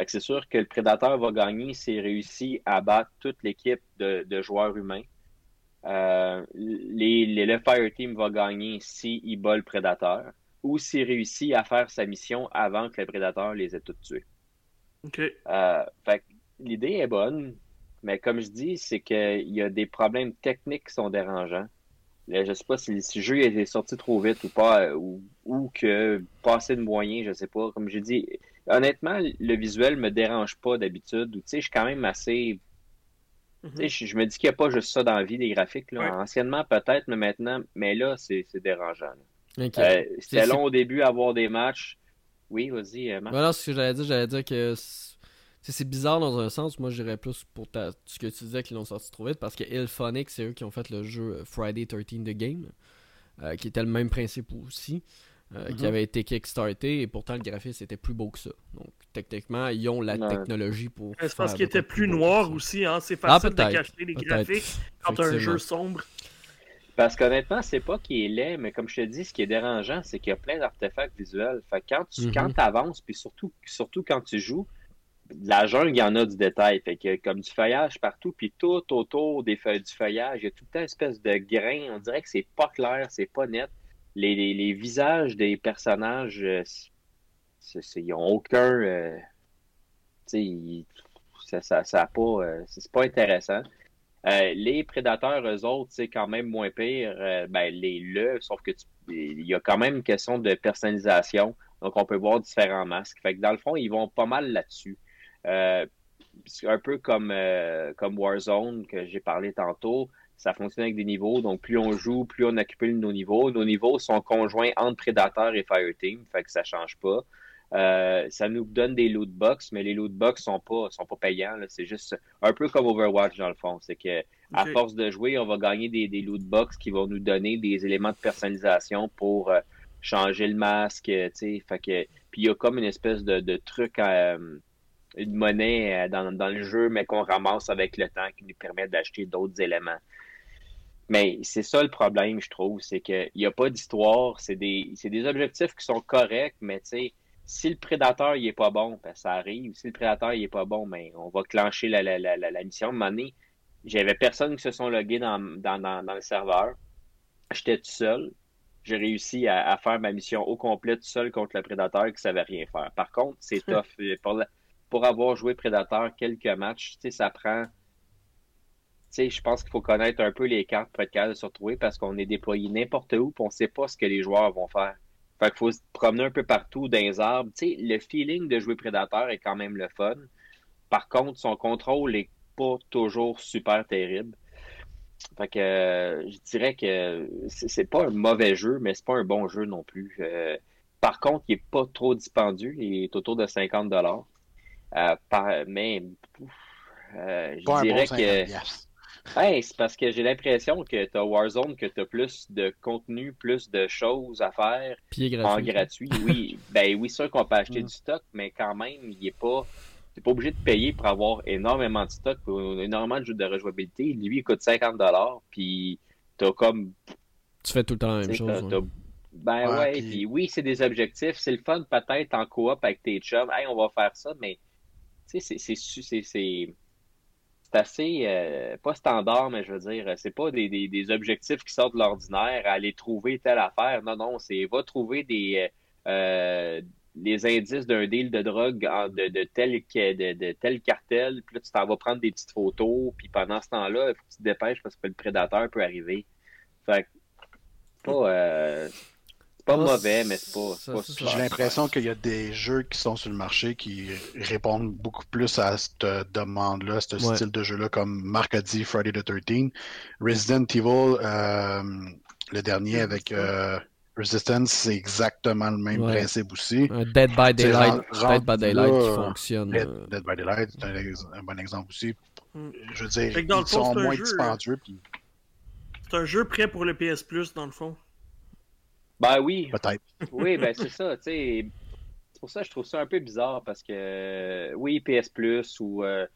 c'est sûr que le prédateur va gagner s'il réussit à battre toute l'équipe de, joueurs humains. Euh, les, le Fire Team va gagner s'il bat le prédateur ou s'il réussit à faire sa mission avant que le prédateur les ait tous tués. OK. l'idée est bonne. Mais comme je dis, c'est qu'il y a des problèmes techniques qui sont dérangeants. je ne sais pas si, le jeu est sorti trop vite ou pas, ou, ou que pas assez de moyens, je sais pas. Comme je dis, honnêtement, le visuel me dérange pas d'habitude. Tu sais, je suis quand même assez. Mhm. je, me dis qu'il n'y a pas juste ça dans la vie des graphiques. Anciennement, peut-être, mais maintenant, mais là, c'est dérangeant. Euh, c'était long au début à avoir des matchs. Oui, vas-y, euh, Voilà ce que j'allais dire. J'allais dire que c'est bizarre dans un sens. Moi, j'irais plus pour ce que tu disais qu'ils l'ont sorti trop vite parce que Ilphonic, c'est eux qui ont fait le jeu euh, Friday 13 The Game, euh, qui était le même principe aussi, euh, qui mhm. avait été kickstarté et pourtant le graphisme était plus beau que ça. Donc, techniquement, ils ont la technologie pour. C'est parce qu'il était plus noir aussi, hein. C'est facile ah, de cacher les graphiques quand un jeu sombre. Parce qu'honnêtement, c'est pas qu'il est laid, mais comme je te dis, ce qui est dérangeant, c'est qu'il y a plein d'artefacts visuels. Fait quand tu mhm. avances, puis surtout, surtout quand tu joues, la jungle, il y en a du détail. Fait que comme du feuillage partout, puis tout autour des feuilles du feuillage, il y a tout le temps une espèce de grain. On dirait que c'est pas clair, c'est pas net. Les, visages des personnages, euh, ils n'ont aucun. Euh, ça, ça, ça pas. Euh, c'est pas intéressant. les prédateurs, eux autres, c'est quand même moins pire. ben, les le, sauf que il y a quand même une question de personnalisation. Donc, on peut voir différents masques. Fait que dans le fond, ils vont pas mal là-dessus. Euh, un peu comme, euh, comme Warzone que j'ai parlé tantôt, ça fonctionne avec des niveaux. Donc, plus on joue, plus on accumule nos niveaux. Nos niveaux sont conjoints entre Predator et Fireteam, fait que ça change pas. Euh, ça nous donne des loot box, mais les loot box sont pas sont pas payants. C'est juste un peu comme Overwatch dans le fond. C'est que à force de jouer, on va gagner des, des loot box qui vont nous donner des éléments de personnalisation pour changer le masque. Fait que puis il y a comme une espèce de, de truc à, une monnaie euh, dans, le jeu, mais qu'on ramasse avec le temps qui nous permet d'acheter d'autres éléments. Mais c'est ça le problème, je trouve, c'est qu'il n'y a pas d'histoire, c'est des, des objectifs qui sont corrects, mais tu sais, si le prédateur il est pas bon, ben, ça arrive. Si le prédateur il est pas bon, ben, on va clencher la, la, la, la, mission. Un j'avais personne qui se sont logués dans, dans, dans, le serveur. J'étais tout seul. J'ai réussi à, faire ma mission au complet tout seul contre le prédateur qui savait rien faire. Par contre, c'est tough. Pour, pour avoir joué prédateur quelques matchs, ça prend je pense qu'il faut connaître un peu les cartes pour être capable de se retrouver parce qu'on est déployé n'importe où et on ne sait pas ce que les joueurs vont faire. Fait faut se promener un peu partout dans les arbres. le feeling de jouer prédateur est quand même le fun. Par contre, son contrôle n'est pas toujours super terrible. Fait que euh, je dirais que c'est pas un mauvais jeu, mais c'est pas un bon jeu non plus. Euh, par contre, il est pas trop dispendieux. Il est autour de 50 dollars. Euh, mais je dirais que ben, c'est parce que j'ai l'impression que tu as Warzone, que tu as plus de contenu, plus de choses à faire en gratuit. Oui, ben oui, sûr qu'on peut acheter mm. du stock, mais quand même, il est pas. Tu pas obligé de payer pour avoir énormément de stock, énormément de jeux de rejouabilité. Lui, il coûte 50 puis t'as comme. Tu fais tout le temps la même chose. Ben ouais, puis... oui, c'est des objectifs. C'est le fun peut-être en coop avec tes chums. Hey, on va faire ça, mais c'est assez, euh, pas standard, mais je veux dire, c'est pas des, des, objectifs qui sortent de l'ordinaire, aller trouver telle affaire. Non, non, c'est va trouver des, euh, indices d'un deal de drogue de, tel, de, tel cartel, puis là, tu t'en vas prendre des petites photos, puis pendant ce temps-là, il faut que tu te dépêches parce que le prédateur peut arriver. Fait que, pas, euh, pas mauvais, mais c'est pas, J'ai l'impression qu'il y a des jeux qui sont sur le marché qui répondent beaucoup plus à cette demande-là, ce style de jeu-là, comme Marc a dit, Friday the 13 Resident Evil, euh, le dernier avec euh, Resistance, c'est exactement le même principe aussi. Dead by Daylight, Dead by Daylight qui fonctionne. Dead, euh. by Daylight, c'est un, bon exemple aussi. Mm. Je veux dire, ils sont moins dispendieux. C'est un jeu prêt pour le PS Plus, dans le fond. Ben oui. Peut-être. Oui, ben c'est ça, tu sais. C'est pour ça que je trouve ça un peu bizarre parce que, oui, PS Plus ou. Euh,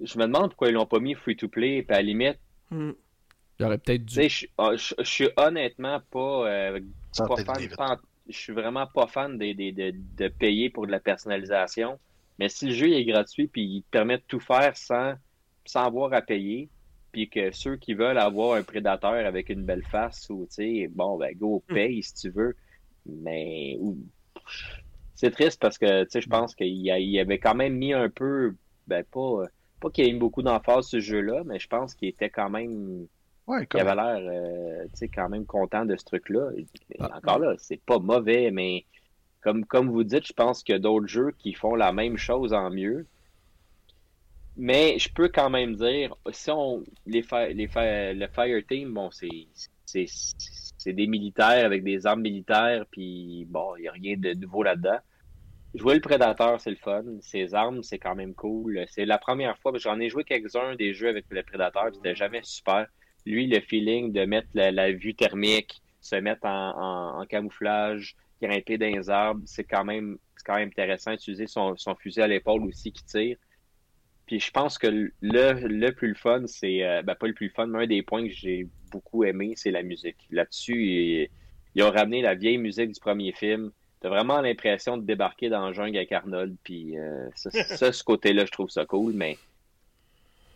je me demande pourquoi ils l'ont pas mis free to play, puis à la limite. Hmm. Il aurait peut-être dû. Ah, je, je, suis honnêtement pas, euh, fan, Je suis vraiment pas fan de, de, de, payer pour de la personnalisation. Mais si le jeu est gratuit puis il te permet de tout faire sans, sans avoir à payer, puis que ceux qui veulent avoir un prédateur avec une belle face ou tu sais bon ben go hmm. paye si tu veux mais c'est triste parce que tu sais je pense qu'il avait quand même mis un peu ben pas pas qu'il ait mis beaucoup d'emphase ce jeu là mais je pense qu'il était quand même ouais, il avait l'air euh, tu sais quand même content de ce truc là ah. encore là c'est pas mauvais mais comme comme vous dites je pense qu'il y a d'autres jeux qui font la même chose en mieux mais je peux quand même dire, si on les, les le Fire Team, bon, c'est des militaires avec des armes militaires, puis bon, il n'y a rien de nouveau là-dedans. Jouer le Prédateur, c'est le fun. Ses armes, c'est quand même cool. C'est la première fois, j'en ai joué quelques-uns des jeux avec le Prédateur, c'était jamais super. Lui, le feeling de mettre la, vue thermique, se mettre en, en, camouflage, grimper dans les arbres, c'est quand même quand même intéressant. Utiliser son, son fusil à l'épaule aussi qui tire. Puis je pense que le, le plus le fun, c'est euh, ben pas le plus fun, mais un des points que j'ai beaucoup aimé, c'est la musique. Là-dessus, ils, ont ramené la vieille musique du premier film. T'as vraiment l'impression de débarquer dans le jungle avec Arnold. Puis euh, ça, ce côté-là, je trouve ça cool, mais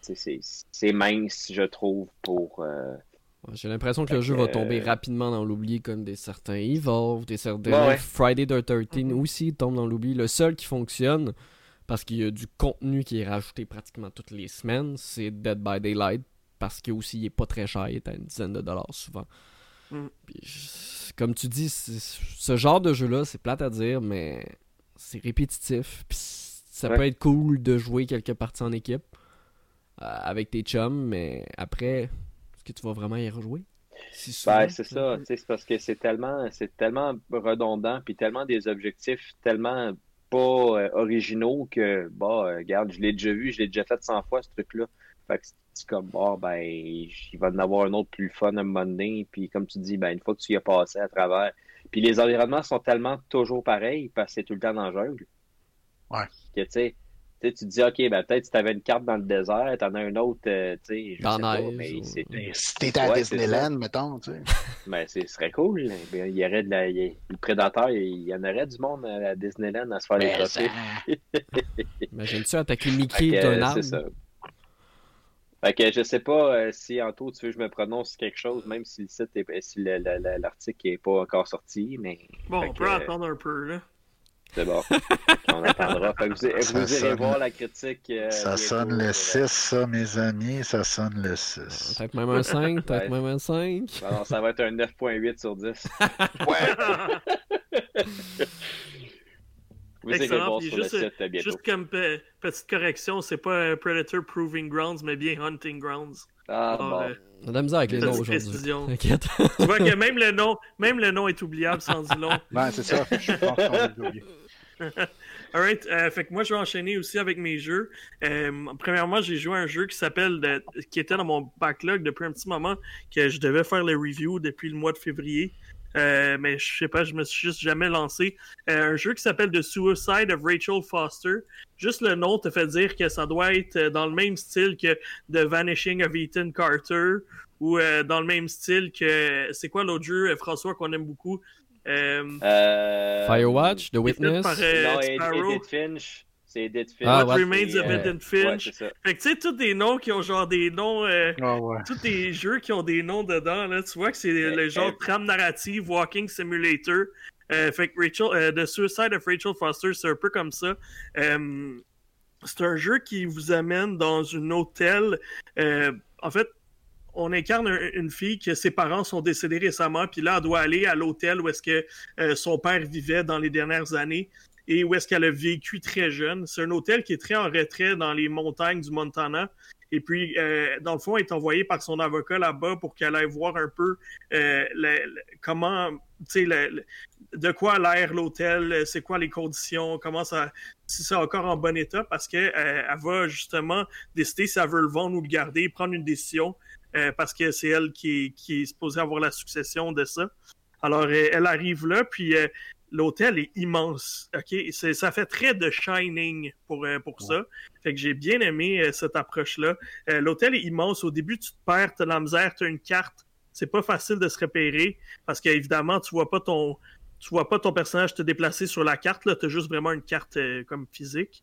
c'est mince, je trouve, pour. Euh, j'ai l'impression que le jeu va tomber rapidement dans l'oubli, comme des certains Evolve, des certains Friday the 13 mm-hmm. aussi tombe dans l'oubli. Le seul qui fonctionne, parce qu'il y a du contenu qui est rajouté pratiquement toutes les semaines. C'est Dead by Daylight parce qu'il aussi il est pas très cher, il est à une dizaine de dollars souvent. Mm. comme tu dis, ce genre de jeu-là, c'est plate à dire, mais c'est répétitif. ça peut être cool de jouer quelques parties en équipe euh, avec tes chums, mais après, est-ce que tu vas vraiment y rejouer? Ben, c'est ça, c'est parce que c'est tellement, c'est tellement redondant, puis tellement des objectifs tellement pas euh, originaux que, bah, euh, regarde, je l'ai déjà vu, je l'ai déjà fait 100 fois, ce truc-là. Fait que c'est comme, bah, ben, il va en avoir un autre plus fun un moment donné. Puis comme tu dis, ben, une fois que tu y as passé à travers. Puis les environnements sont tellement toujours pareils parce que c'est tout le temps dans le jungle. Ouais. Que, tu sais, tu te dis, OK, ben, peut-être si tu avais une carte dans le désert, tu en as une autre, euh, tu sais, je Dans sais pas, mais ou- c'est- Si t'étais à Ouais, Disneyland, mettons, tu sais. ben, c'est- ce serait cool. Ben, Il y aurait de la, il y a- le prédateur, il y en aurait du monde à Disneyland à se faire Mais trophées. ça- Imagine-tu attaquer Mickey que, d'un euh, arbre? c'est ça. Fait que je sais pas euh, si Anto, tu veux que je me prononce quelque chose, même si le site est, si le- le- le- l'article est pas encore sorti, mais Bon, Fait on que, peut euh, attendre un peu, là. C'est bon. on attendra. Fait que vous, vous irez sonne- voir la critique. euh, Ça sonne euh, le 6, ça, mes amis. Ça sonne le 6. Peut-être même un 5, peut-être Ouais. même un 5. Alors, ça va être un 9.8 sur 10. Vous Excellent, puis juste. Juste comme pe- petite correction, c'est pas euh, Predator Proving Grounds, mais bien Hunting Grounds. Ah, Alors, bon. euh, On a de la misère avec les noms aujourd'hui. tu vois que même le nom, même le nom est oubliable sans dire long. Ouais, c'est ça. Je pense qu'on oublié. Alright, euh, fait que moi je vais enchaîner aussi avec mes jeux. Euh, premièrement, j'ai joué à un jeu qui s'appelle, qui était dans mon backlog depuis un petit moment, que je devais faire le review depuis le mois de février. Euh, mais je sais pas, je me suis juste jamais lancé. Euh, un jeu qui s'appelle The Suicide of Rachel Foster. Juste le nom te fait dire que ça doit être euh, dans le même style que The Vanishing of Ethan Carter ou euh, dans le même style que c'est quoi l'autre jeu, euh, François, qu'on aime beaucoup? Euh, Euh, Firewatch, The Witness. par, euh, Non, Ed- Sparrow. Edith Finch. C'est Edith Finch. Ah, What. Remains of euh, Edith Finch. Fait que tu sais, tous des noms qui ont genre des noms. euh, Ah ouais. tous des jeux qui ont des noms dedans, là, tu vois que c'est le genre euh, trame narrative, Walking Simulator. Euh, fait que Rachel, euh, The Suicide of Rachel Foster, c'est un peu comme ça. Euh, c'est un jeu qui vous amène dans un hôtel. Euh, en fait, on incarne un- une fille que ses parents sont décédés récemment, puis là, elle doit aller à l'hôtel où est-ce que euh, son père vivait dans les dernières années et où est-ce qu'elle a vécu très jeune. C'est un hôtel qui est très en retrait dans les montagnes du Montana. Et puis, euh, dans le fond, elle est envoyée par son avocat là-bas pour qu'elle aille voir un peu euh, comment, tu sais, de quoi a l'air l'hôtel, c'est quoi les conditions, comment ça, si c'est encore en bon état, parce que euh, va justement décider si elle veut le vendre ou le garder, prendre une décision, euh, parce que c'est elle qui qui est supposée avoir la succession de ça. Alors, euh, elle arrive là, puis euh, l'hôtel est immense. Ok, C'est- ça fait très de Shining pour euh, pour ça. Fait que j'ai bien aimé euh, cette approche-là. Euh, l'hôtel est immense. Au début, tu te perds, t'as de la misère, t'as une carte. C'est pas facile de se repérer parce qu'évidemment, tu vois pas ton tu vois pas ton personnage te déplacer sur la carte. Là, t'as juste vraiment une carte euh, comme physique.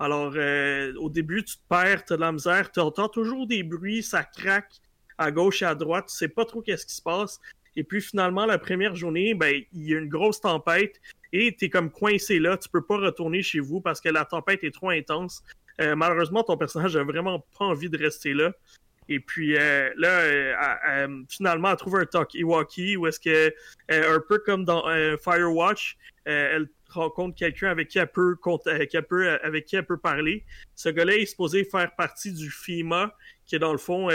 Alors, euh, au début, tu te perds, t'as de la misère, tu entends toujours des bruits, ça craque à gauche et à droite, tu sais pas trop qu'est-ce qui se passe. Et puis finalement, la première journée, ben, il y a une grosse tempête et tu es comme coincé là, tu peux pas retourner chez vous parce que la tempête est trop intense. Euh, malheureusement, ton personnage a vraiment pas envie de rester là. Et puis euh, là, euh, elle- elle- finalement, elle trouve un talkie-walkie où est-ce que, euh, un peu comme dans euh, Firewatch, euh, elle rencontre quelqu'un avec qui elle peut, euh, qu'elle peut- avec qui elle peut parler. Ce gars-là est supposé faire partie du FEMA, qui est dans le fond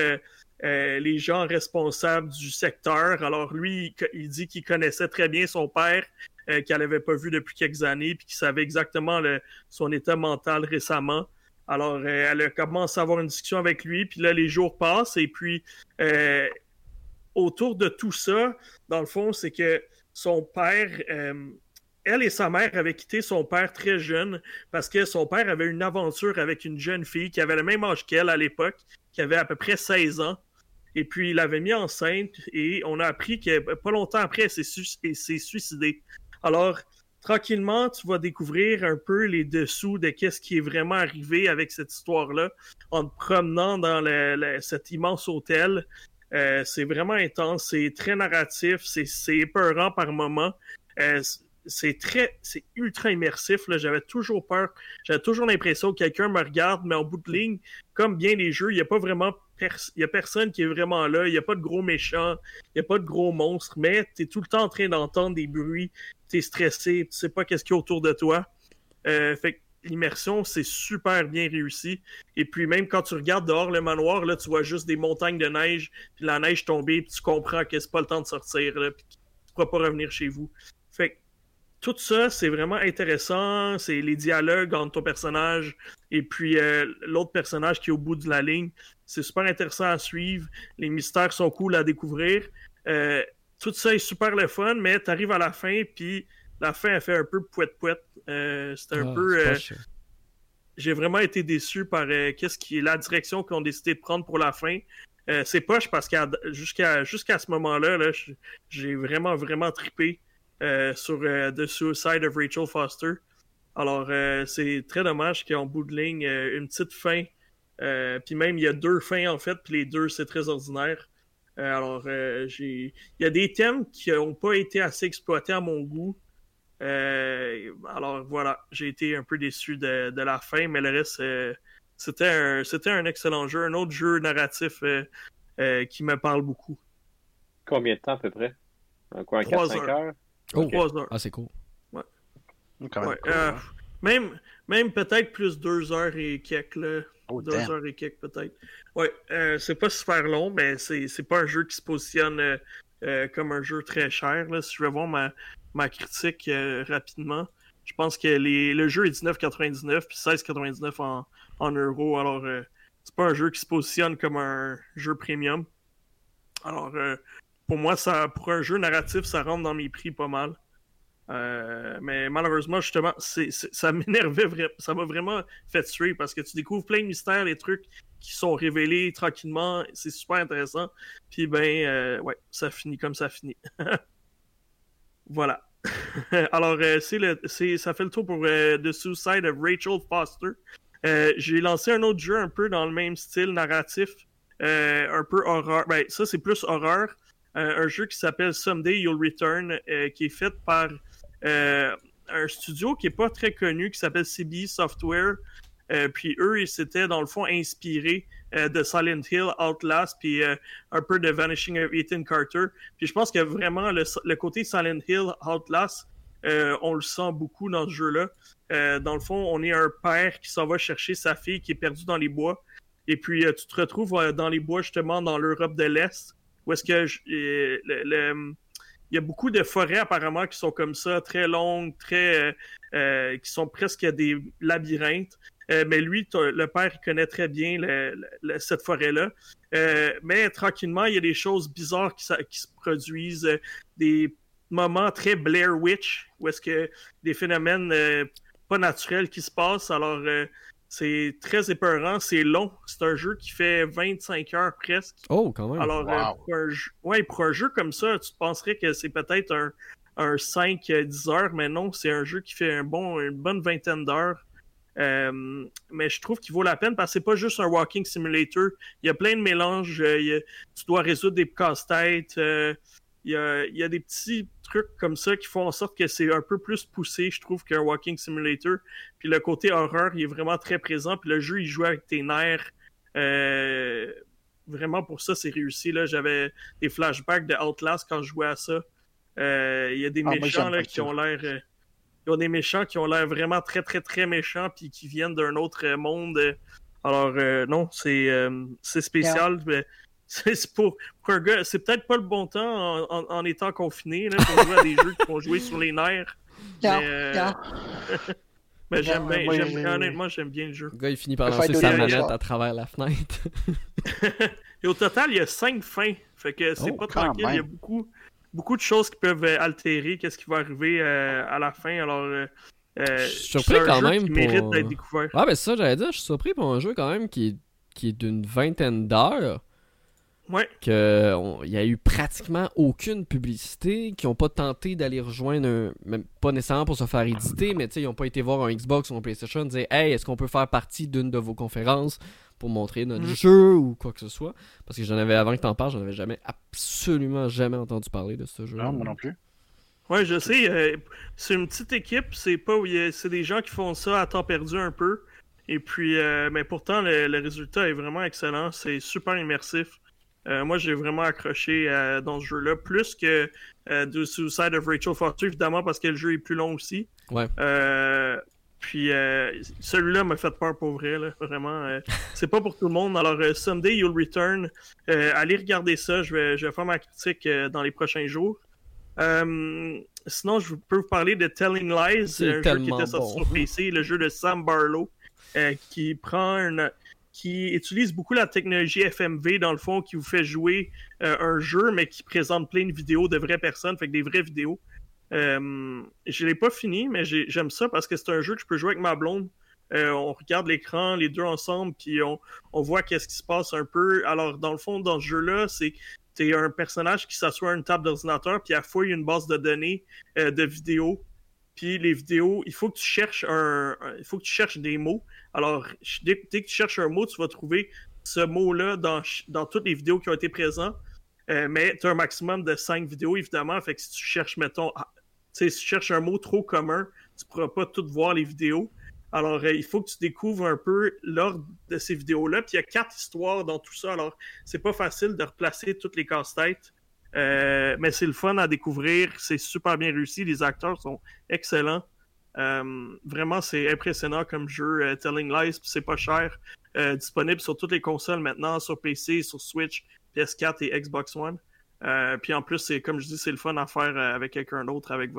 euh, les gens responsables du secteur. Alors lui, il, dit qu'il connaissait très bien son père, euh, qu'elle n'avait pas vu depuis quelques années, puis qu'il savait exactement son état mental récemment. Alors, euh, elle a commencé à avoir une discussion avec lui, puis là, les jours passent, et puis euh, autour de tout ça, dans le fond, c'est que son père, elle et sa mère avaient quitté son père très jeune parce que son père avait une aventure avec une jeune fille qui avait le même âge qu'elle à l'époque, qui avait à peu près 16 ans. Et puis, il l'avait mis enceinte et on a appris que pas longtemps après, elle s'est su-. Alors, tranquillement, tu vas découvrir un peu les dessous de qu'est-ce qui est vraiment arrivé avec cette histoire-là en te promenant dans cet immense hôtel. Euh, c'est vraiment intense, c'est très narratif, c'est épeurant par moments. Euh, c'est très, c'est ultra immersif. J'avais toujours peur, j'avais toujours l'impression que quelqu'un me regarde, mais en bout de ligne, comme bien les jeux, il n'y a pas vraiment pers- il y a personne qui est vraiment là, il n'y a pas de gros méchants, il n'y a pas de gros monstres, mais tu es tout le temps en train d'entendre des bruits, tu es stressé, tu sais pas qu'est-ce qu'il y a autour de toi. Euh, fait que l'immersion, c'est super bien réussi. Et puis même quand tu regardes dehors le manoir, là, tu vois juste des montagnes de neige, puis la neige tomber, puis tu comprends que c'est pas le temps de sortir, puis tu pourras pas revenir chez vous. Fait que tout ça, c'est vraiment intéressant. C'est les dialogues entre ton personnage et puis euh, l'autre personnage qui est au bout de la ligne. C'est super intéressant à suivre. Les mystères sont cool à découvrir. Euh, tout ça est super le fun, mais tu arrives à la fin, puis la fin, elle fait un peu pouette-pouette. Euh, c'est un Ah, peu. euh, j'ai vraiment été déçu par qu'est-ce qui est la direction qu'ils ont décidé de prendre pour la fin. C'est poche parce qu'à jusqu'à jusqu'à ce moment-là, -là, j'ai vraiment, vraiment tripé sur The Suicide of Rachel Foster. Alors, c'est très dommage qu'en bout de ligne, une petite fin. Puis même, il y a deux fins, en fait, puis les deux, c'est très ordinaire. alors, j'ai... Il y a des thèmes qui n'ont pas été assez exploités à mon goût. Euh, alors voilà, j'ai été un peu déçu de, la fin, mais le reste, euh, c'était un, c'était un excellent jeu, un autre jeu narratif euh, qui me parle beaucoup. Combien de temps à peu près? Quoi, 4-5 heures? Oh, heures. Ah, c'est cool. Ouais. même même peut-être plus 2 heures et quelques. 2 heures et quelques peut-être. Ouais, c'est pas super long, mais c'est, c'est pas un jeu qui se positionne comme un jeu très cher. Là. Si je veux voir ma, ma critique euh, rapidement. Je pense que le jeu est 19,99 puis 16,99 en, en euros. Alors, euh, c'est pas un jeu qui se positionne comme un jeu premium. Alors, euh, pour moi, ça, pour un jeu narratif, ça rentre dans mes prix pas mal. Mais malheureusement, justement, ça m'énervait ça m'a vraiment fait tuer parce que tu découvres plein de mystères, les trucs qui sont révélés tranquillement, c'est super intéressant. Puis ben, ouais, ça finit comme ça finit. voilà. Alors, euh, le, ça fait le tour pour euh, The Suicide of Rachel Foster. Euh, j'ai lancé un autre jeu un peu dans le même style narratif, un peu horreur. Ben, ça, c'est plus horreur. un jeu qui s'appelle Someday You'll Return, qui est fait par un studio qui est pas très connu, qui s'appelle CB Software. puis eux, ils s'étaient dans le fond inspirés euh, de Silent Hill, Outlast, puis euh, un peu de Vanishing of Ethan Carter. Puis je pense que vraiment le, côté Silent Hill, Outlast, euh, on le sent beaucoup dans ce jeu-là. dans le fond, on est un père qui s'en va chercher sa fille qui est perdue dans les bois. Et puis tu te retrouves dans les bois justement dans l'Europe de l'Est, où est-ce que il y a beaucoup de forêts apparemment qui sont comme ça, très longues, très qui sont presque des labyrinthes. Euh, mais lui, le père, il connaît très bien cette forêt-là. Euh, mais tranquillement, il y a des choses bizarres qui, se produisent, euh, des moments très Blair Witch, où est-ce que des phénomènes pas naturels qui se passent. Alors, c'est très épeurant, c'est long. C'est un jeu qui fait 25 heures presque. Oh, quand même. Alors, pour, un jeu, ouais, pour un jeu comme ça, tu penserais que c'est peut-être un, un 5-10 heures, mais non, c'est un jeu qui fait un bon, une bonne vingtaine d'heures. Euh, mais je trouve qu'il vaut la peine parce que c'est pas juste un walking simulator. Il y a plein de mélanges. Euh, tu dois résoudre des casse-têtes. Euh, il, y a, des petits trucs comme ça qui font en sorte que c'est un peu plus poussé, je trouve, qu'un walking simulator. Puis le côté horreur, il est vraiment très présent. Puis le jeu, il joue avec tes nerfs. vraiment, pour ça, c'est réussi. Là. J'avais des flashbacks de Outlast quand je jouais à ça. Il y a des ah, méchants là, qui ont l'air y a des méchants qui ont l'air vraiment très, très, très méchants, puis qui viennent d'un autre monde. Alors, euh, non, c'est euh, spécial. C'est pour, un gars, c'est peut-être pas le bon temps en, étant confiné là, pour jouer à des jeux qui vont jouer sur les nerfs. mais, euh, mais j'aime bien, honnêtement, j'aime bien le jeu. Le gars, il finit par lancer sa manette à travers la fenêtre. Et au total, il y a cinq fins. Fait que c'est oh, pas tranquille, il y a beaucoup, beaucoup de choses qui peuvent euh, altérer qu'est-ce qui va arriver euh, à la fin. Alors, euh, je suis surpris quand même. Qui mérite d'être découvert. Ah, ben ça, j'allais dire, je suis surpris pour un jeu quand même qui est, qui est d'une vingtaine d'heures. Ouais. Qu'il y a eu pratiquement aucune publicité, qui n'ont pas tenté d'aller rejoindre, même pas nécessairement pour se faire éditer, mais ils n'ont pas été voir un Xbox ou un PlayStation dire Hey, est-ce qu'on peut faire partie d'une de vos conférences pour montrer notre mm. jeu ou quoi que ce soit. Parce que j'en avais, avant que t'en parles, j'en avais jamais, absolument jamais entendu parler de ce jeu. Non, moi non plus. Ouais, je sais. Euh, c'est une petite équipe. C'est pas où c'est des gens qui font ça à temps perdu un peu. Et puis, euh, mais pourtant, le, résultat est vraiment excellent. C'est super immersif. Euh, moi, j'ai vraiment accroché dans ce jeu-là, plus que The Suicide of Rachel Foster, évidemment, parce que le jeu est plus long aussi. Ouais. Puis euh, celui-là m'a fait peur pour vrai, là, vraiment. Euh, c'est pas pour tout le monde. Alors, euh, Someday You'll Return, allez regarder ça. Je vais, je vais faire ma critique dans les prochains jours. sinon, je peux vous parler de Telling Lies, un jeu qui était sorti sur PC, le jeu de Sam Barlow, qui prend un, qui utilise beaucoup la technologie FMV, dans le fond, qui vous fait jouer un jeu, mais qui présente plein de vidéos de vraies personnes, fait que des vraies vidéos. Euh, je l'ai pas fini, mais j'aime ça parce que c'est un jeu que je peux jouer avec ma blonde. Euh, on regarde l'écran, les deux ensemble, puis on, on voit qu'est-ce qui se passe un peu. Alors, dans le fond, dans ce jeu-là, c'est un personnage qui s'assoit à une table d'ordinateur, puis il fouille une base de données euh, de vidéos. Puis les vidéos, il faut que tu cherches un, il faut que tu cherches des mots. Alors, dès, que tu cherches un mot, tu vas trouver ce mot-là dans, dans toutes les vidéos qui ont été présentes. Euh, mais tu as un maximum de 5 vidéos, évidemment. Fait que si tu cherches, mettons, ah, si tu cherches un mot trop commun, tu pourras pas tout voir les vidéos. Alors, euh, il faut que tu découvres un peu l'ordre de ces vidéos-là. Puis il y a quatre histoires dans tout ça. Alors, c'est pas facile de replacer toutes les casse-têtes. Euh, mais c'est le fun à découvrir. C'est super bien réussi. Les acteurs sont excellents. Euh, vraiment, c'est impressionnant comme jeu. Telling Lies, c'est pas cher. disponible sur toutes les consoles maintenant, sur PC, sur Switch, PS4 et Xbox One. puis en plus, c'est comme je dis, c'est le fun à faire avec quelqu'un d'autre, avec,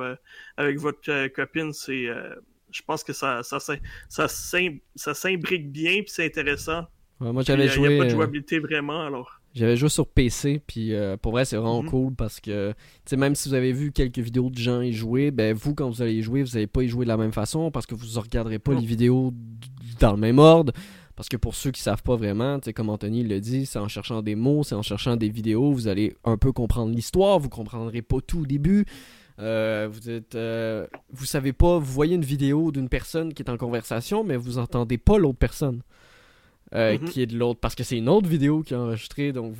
avec votre copine. C'est je pense que ça, ça, ça, ça s'imbrique bien, puis c'est intéressant. moi, j'avais joué. Il n'y a pas de euh, jouabilité vraiment, alors. J'avais joué sur PC, puis euh, pour vrai, c'est vraiment mhm. cool parce que, même si vous avez vu quelques vidéos de gens y jouer, ben vous, quand vous allez y jouer, vous n'allez pas y jouer de la même façon parce que vous ne regarderez pas les vidéos dans le même ordre. Parce que pour ceux qui savent pas vraiment, comme Anthony le dit, c'est en cherchant des mots, c'est en cherchant des vidéos, vous allez un peu comprendre l'histoire, vous comprendrez pas tout au début, euh, vous êtes, euh, vous savez pas, vous voyez une vidéo d'une personne qui est en conversation, mais vous entendez pas l'autre personne. Euh, mhm. qui est de l'autre parce que c'est une autre vidéo qui est enregistrée donc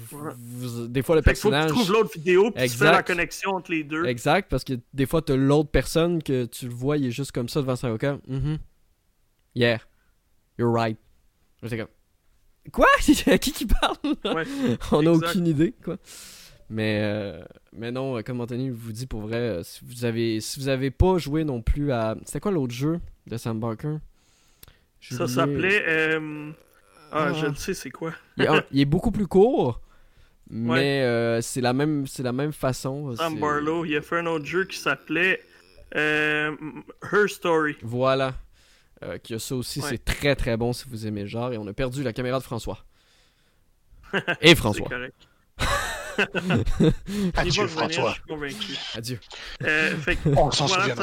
des fois le personnage faut que tu trouves l'autre vidéo puis tu fais la connexion entre les deux. Exact parce que des fois tu as l'autre personne que tu le vois il est juste comme ça devant son avocat mm yeah you're right. Comme quoi? Qui qui parle? On a aucune idée quoi. Mais, euh, mais non, comme Anthony vous dit pour vrai, euh, si vous avez si vous avez pas joué non plus à. C'était quoi l'autre jeu de Sam Barker? Ça s'appelait. Euh, ah, je ne sais c'est quoi? il, est, beaucoup plus court. Mais c'est la même c'est la même façon. Sam Barlow, il a fait un autre jeu qui s'appelait Her Story. Voilà. qui a ça aussi, c'est très très bon si vous aimez le genre. Et on a perdu la caméra de François. Et François. correct. Adieu, François. Adieu. Euh, On s'en voilà,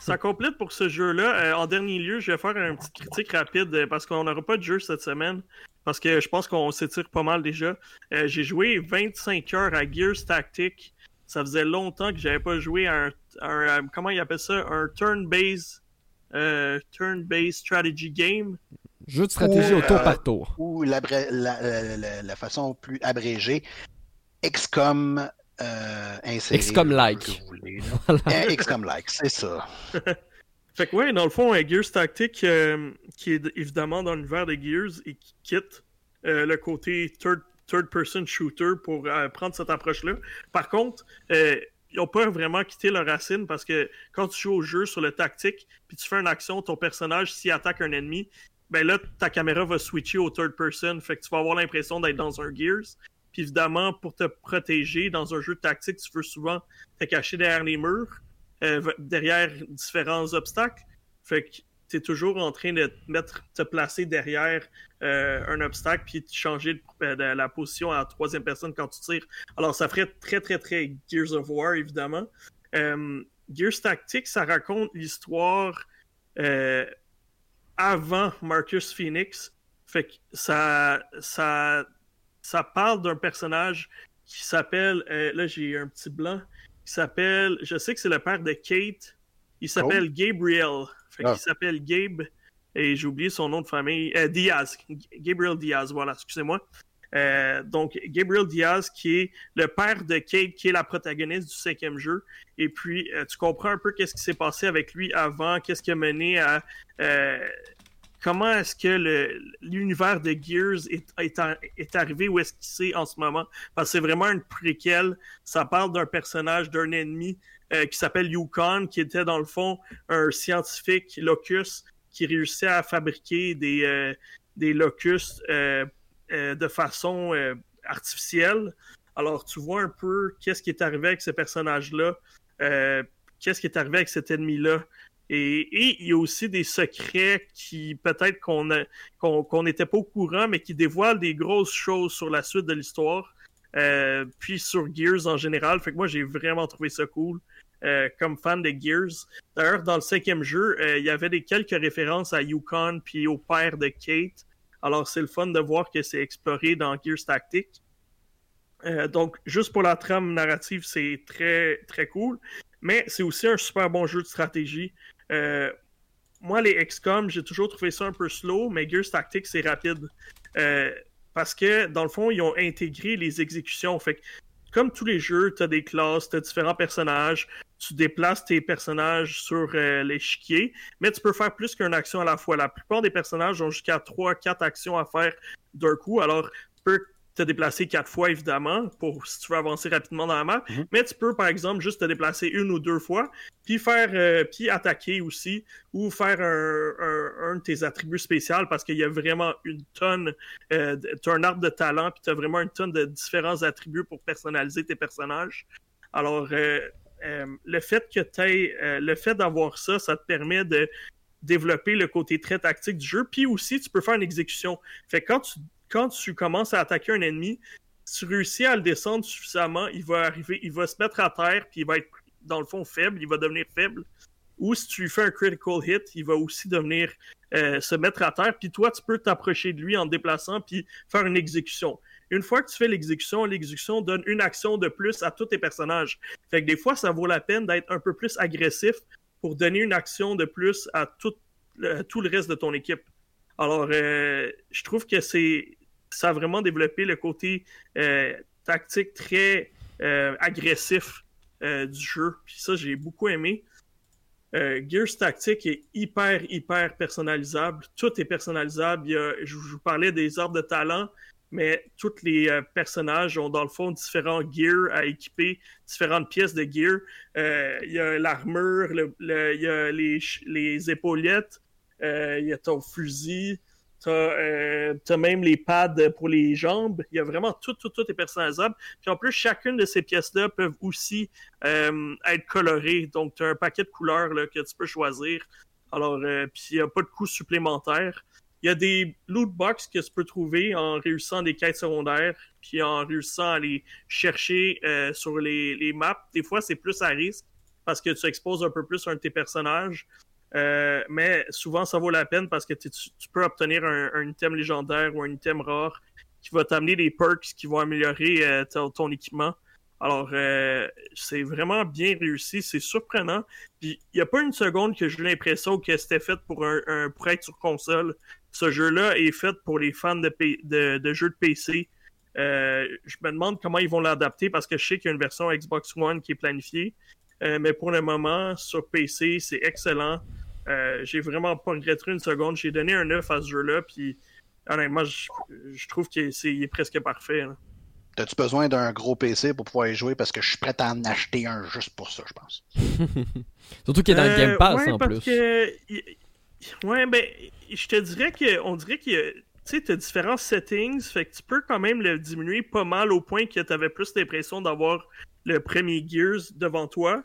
ça, complète pour ce jeu-là. Euh, en dernier lieu, je vais faire une petite critique rapide euh, parce qu'on n'aura pas de jeu cette semaine. Parce que je pense qu'on s'étire pas mal déjà. J'ai joué 25 heures à Gears Tactic. Ça faisait longtemps que j'avais pas joué à un, comment il appelle ça? Un turn-based turn-based strategy game. Jeu de stratégie au tour par tour. Ou la, la, façon plus abrégée, XCOM euh, inséré. XCOM-like. Eh, XCOM-like, c'est ça. fait que ouais, dans le fond, un Gears Tactic euh, qui est évidemment dans l'univers des Gears et qui quitte euh, le côté third, person shooter pour euh, prendre cette approche-là. Par contre, ils n'ont pas vraiment quitté leur racine parce que quand tu joues au jeu sur le tactique, puis tu fais une action, ton personnage, s'il attaque un ennemi, ben là, ta caméra va switcher au third person, fait que tu vas avoir l'impression d'être dans un Gears. Puis évidemment, pour te protéger dans un jeu de tactique, tu veux souvent te cacher derrière les murs, euh, derrière différents obstacles. Fait que tu es toujours en train de te, mettre, te placer derrière euh, un obstacle puis de changer euh, de, la position à troisième personne quand tu tires. Alors ça ferait très très très Gears of War évidemment. Gears Tactics, ça raconte l'histoire avant Marcus Phoenix. Fait que ça, ça ça parle d'un personnage qui s'appelle, euh, là j'ai un petit blanc, qui s'appelle, je sais que c'est le père de Kate, il s'appelle oh. Gabriel, fait ah. il s'appelle Gabe, et j'ai oublié son nom de famille, euh, Diaz, Gabriel Diaz, voilà, excusez-moi. Euh, donc, Gabriel Diaz, qui est le père de Kate, qui est la protagoniste du cinquième jeu. Et puis, tu comprends un peu qu'est-ce qui s'est passé avec lui avant, qu'est-ce qui a mené à comment est-ce que l'univers de Gears est, arrivé où est-ce qu'il est en ce moment? Parce que c'est vraiment une préquelle. Ça parle d'un personnage, d'un ennemi euh, qui s'appelle Yukon, qui était dans le fond un scientifique locus qui réussissait à fabriquer des, euh, locus euh, de façon artificielle. Alors tu vois un peu qu'est-ce qui est arrivé avec ce personnage-là, qu'est-ce qui est arrivé avec cet ennemi-là. Et, il y a aussi des secrets qui peut-être qu'on n'était pas au courant, mais qui dévoilent des grosses choses sur la suite de l'histoire. Euh, puis sur Gears en général. Fait que moi, j'ai vraiment trouvé ça cool. euh, comme fan de Gears. D'ailleurs, dans le cinquième jeu, euh, il y avait des quelques références à Yukon puis au père de Kate. Alors, c'est le fun de voir que c'est exploré dans Gears Tactics. Donc, juste pour la trame narrative, c'est très, très cool. Mais c'est aussi un super bon jeu de stratégie. Euh, moi, les XCOM, j'ai toujours trouvé ça un peu slow, mais Gears Tactics, c'est rapide. Euh, parce que, dans le fond, ils ont intégré les exécutions. Fait que, comme tous les jeux, tu as des classes, tu as différents personnages, tu déplaces tes personnages sur euh, l'échiquier, mais tu peux faire plus qu'une action à la fois. La plupart des personnages ont jusqu'à 3-4 actions à faire d'un coup, alors tu peux te déplacer quatre fois, évidemment, pour si tu veux avancer rapidement dans la map. Mhm. Mais tu peux, par exemple, juste te déplacer une ou deux fois, puis faire, euh, puis attaquer aussi, ou faire un, un, un de tes attributs spéciaux, parce qu'il y a vraiment une tonne, euh, tu as un arbre de talent, puis tu as vraiment une tonne de différents attributs pour personnaliser tes personnages. Alors, euh, le fait que tu le fait d'avoir ça, ça te permet de développer le côté très tactique du jeu, puis aussi tu peux faire une exécution. Fait que quand tu quand tu commences à attaquer un ennemi, si tu réussis à le descendre suffisamment, il va arriver, il va se mettre à terre, puis il va être dans le fond faible, il va devenir faible. Ou si tu lui fais un critical hit, il va aussi devenir euh, se mettre à terre, puis toi tu peux t'approcher de lui en déplaçant puis faire une exécution. Une fois que tu fais l'exécution, l'exécution donne une action de plus à tous tes personnages. Fait que des fois, ça vaut la peine d'être un peu plus agressif pour donner une action de plus à tout le, tout le reste de ton équipe. Alors, euh, je trouve que c'est ça a vraiment développé le côté euh, tactique très euh, agressif euh, du jeu. Puis ça, j'ai beaucoup aimé. Euh, Gears Tactique est hyper, hyper personnalisable. Tout est personnalisable. Il y a, je, vous parlais des arbres de talent, mais tous les euh, personnages ont dans le fond différents gears à équiper, différentes pièces de gear. Euh, il y a l'armure, le, le, il y a les, les épaulettes, il y a ton fusil, T'as euh, même les pads pour les jambes. Il y a vraiment tout, tout, tout est personnalisable. Puis en plus, chacune de ces pièces-là peuvent aussi euh, être colorées. Donc, tu as un paquet de couleurs là, que tu peux choisir. Alors, euh, puis il n'y a pas de coût supplémentaire. Il y a des loot box que tu peux trouver en réussissant des quêtes secondaires, puis en réussissant à les chercher euh, sur les, les maps. Des fois, c'est plus à risque parce que tu exposes un peu plus un de tes personnages. Euh, mais souvent, ça vaut la peine parce que tu, peux obtenir un, un, item légendaire ou un item rare qui va t'amener des perks qui vont améliorer euh, ton, équipement. Alors, euh, c'est vraiment bien réussi, c'est surprenant. Il n'y a pas une seconde que j'ai l'impression que c'était fait pour, un, un, pour être sur console. Ce jeu-là est fait pour les fans de, de, de jeux de PC. Euh, je me demande comment ils vont l'adapter parce que je sais qu'il y a une version Xbox One qui est planifiée. mais pour le moment, sur PC, c'est excellent. Euh, j'ai vraiment pas regretté une seconde. J'ai donné un 9 à ce jeu-là, puis honnêtement, je, je trouve qu'il est, est, presque parfait. T'as-tu besoin d'un gros PC pour pouvoir y jouer? Parce que je suis prêt à en acheter un juste pour ça, je pense. Surtout qu'il est dans le Game Pass ouais, en parce plus. Que, ouais, ben, je te dirais qu'on dirait qu'il y a. Tu sais, tu as différents settings, fait que tu peux quand même le diminuer pas mal au point que tu avais plus l'impression d'avoir le premier Gears devant toi.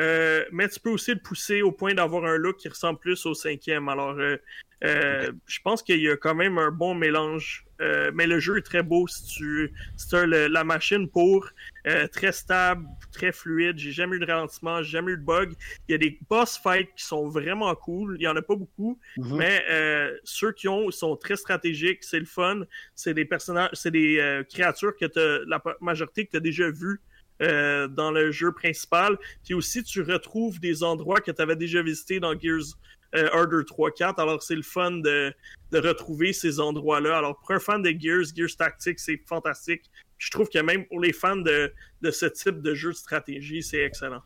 Euh, mais tu peux aussi le pousser au point d'avoir un look qui ressemble plus au cinquième. Alors, euh, euh, okay. je pense qu'il y a quand même un bon mélange. Mais le jeu est très beau si tu si as le, la machine pour. très stable, très fluide. J'ai jamais eu de ralentissement, j'ai jamais eu de bug. Il y a des boss fights qui sont vraiment cool. Il y en a pas beaucoup, Mhm. mm -hmm. mais ceux qui ont sont très stratégiques. C'est le fun. C'est des personnages, c'est des créatures que la majorité que tu as déjà vues. Euh, dans le jeu principal. Puis aussi, tu retrouves des endroits que tu avais déjà visités dans Gears euh, Order 3-4. Alors, c'est le fun de, retrouver ces endroits-là. Alors, pour un fan de Gears, Gears Tactics, c'est fantastique. Je trouve que même pour les fans de, de ce type de jeu de stratégie, c'est excellent.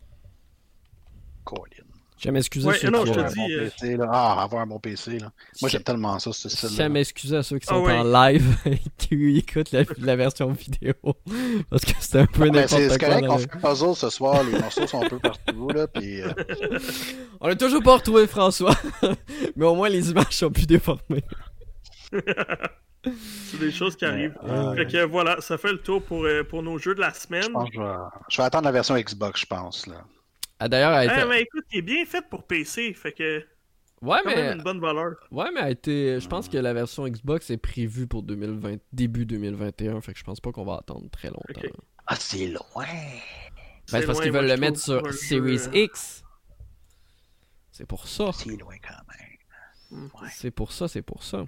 Colin. Je m'excuse ouais, ceux non, qui je te dis, euh... PC, là. Ah, avoir un bon PC. Là. Moi, j'aime tellement ça, ce style Je m'excuse à ceux qui sont Ah ouais. en live et qui écoutent la, la, version vidéo. Parce que c'est un peu Ah, ben, n'importe quoi. C'est correct qu'on fait un puzzle ce soir. Les morceaux sont un peu partout. Là, puis, euh... On a toujours pas retrouvé François. Mais au moins, les images sont plus déformées. c'est des choses qui arrivent. Euh, fait que voilà, ça fait le tour pour, euh, pour nos jeux de la semaine. Je, pense que je, vais... je vais attendre la version Xbox, je pense. Là. Ah, d'ailleurs, elle a été... Ah, mais écoute, il est bien fait pour PC, fait que. Ouais, quand mais. Même une bonne valeur. Ouais, mais elle a été. Je pense que la version Xbox est prévue pour 2020... début 2021, fait que je pense pas qu'on va attendre très longtemps. Okay. Ah, c'est loin. Ben, c'est parce qu'ils veulent le mettre sur Series euh, X. C'est pour ça. C'est loin quand même. Ouais. C'est pour ça, c'est pour ça.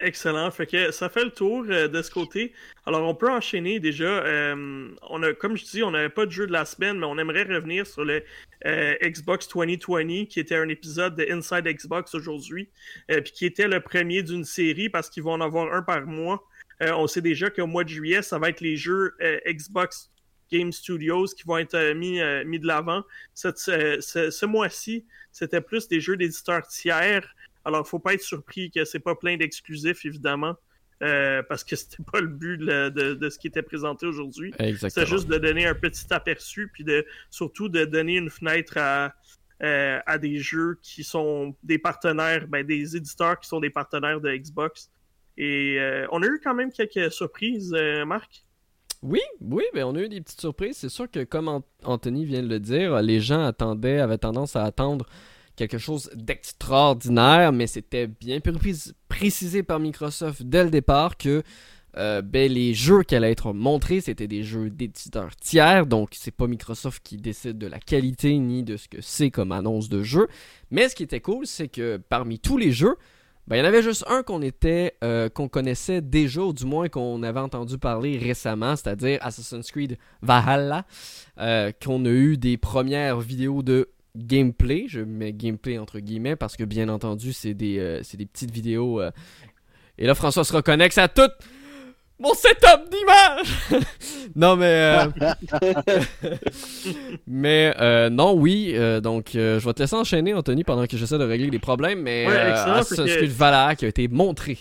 Excellent. Fait que ça fait le tour euh, de ce côté. Alors, on peut enchaîner déjà. Euh, on a, comme je dis, on n'avait pas de jeu de la semaine, mais on aimerait revenir sur le euh, Xbox 2020, qui était un épisode de Inside Xbox aujourd'hui, puis qui était le premier d'une série parce qu'ils vont en avoir un par mois. on sait déjà qu'au mois de juillet, ça va être les jeux Xbox Game Studios qui vont être mis, mis de l'avant. Ce, ce mois-ci, c'était plus des jeux d'éditeurs tiers. Alors, faut pas être surpris que c'est pas plein d'exclusifs, évidemment. Euh, parce que c'était pas le but de, de, de, ce qui était présenté aujourd'hui. C'est juste de donner un petit aperçu, puis de surtout de donner une fenêtre à, euh, à des jeux qui sont des partenaires, ben, des éditeurs qui sont des partenaires de Xbox. Et euh, on a eu quand même quelques surprises, Marc? Oui, oui, ben on a eu des petites surprises. C'est sûr que comme Anthony vient de le dire, les gens attendaient, avaient tendance à attendre quelque chose d'extraordinaire, mais c'était bien précisé par Microsoft dès le départ que euh, ben, les jeux qui allaient être montrés, c'était des jeux d'éditeurs tiers, donc c'est pas Microsoft qui décide de la qualité ni de ce que c'est comme annonce de jeu. Mais ce qui était cool, c'est que parmi tous les jeux, ben, il y en avait juste un qu'on était euh, qu'on connaissait déjà, ou du moins qu'on avait entendu parler récemment, c'est-à-dire Assassin's Creed Valhalla, euh, qu'on a eu des premières vidéos de gameplay. Je mets gameplay entre guillemets parce que bien entendu, c'est des, euh, des petites vidéos. Euh. Et là, François se reconnecte à tout mon setup d'image. non, mais. Euh, mais non, oui. donc, je vais te laisser enchaîner, Anthony, pendant que j'essaie de régler les problèmes. Mais ouais, Assassin's Creed Valhalla qui a été montré.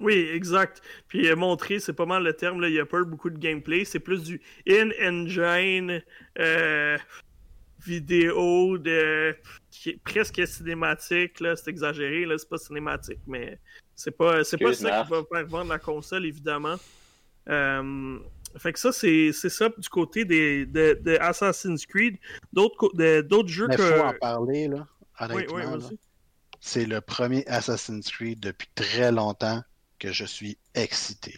Oui, exact. Puis montré, c'est pas mal le terme. Là. Il n'y a pas beaucoup de gameplay. C'est plus du in-engine vidéo de presque cinématique là, c'est exagéré là, c'est pas cinématique, mais c'est pas c'est pas ça qui va faire vendre la console évidemment. Euh, fait que ça c'est ça du côté des de, de Assassin's Creed, d'autres d'autres jeux mais que faut en parler là, honnêtement. c'est le premier Assassin's Creed depuis très longtemps que je suis excité.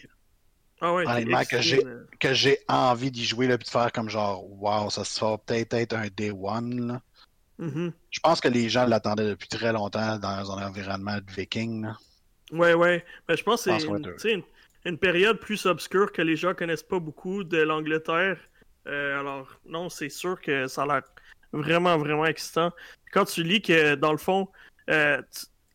Ah que j'ai que j'ai envie d'y jouer là, puis de faire comme genre wow, ça se va peut-être être un day one. Là. Mm-hmm. Je pense que les gens l'attendaient depuis très longtemps dans un environnement de viking. Là. Ouais, ouais. Mais je pense que c'est une, une, période plus obscure que les gens connaissent pas beaucoup de l'Angleterre. Euh, alors, non, c'est sûr que ça a l'air vraiment, vraiment excitant. Quand tu lis que, dans le fond, euh,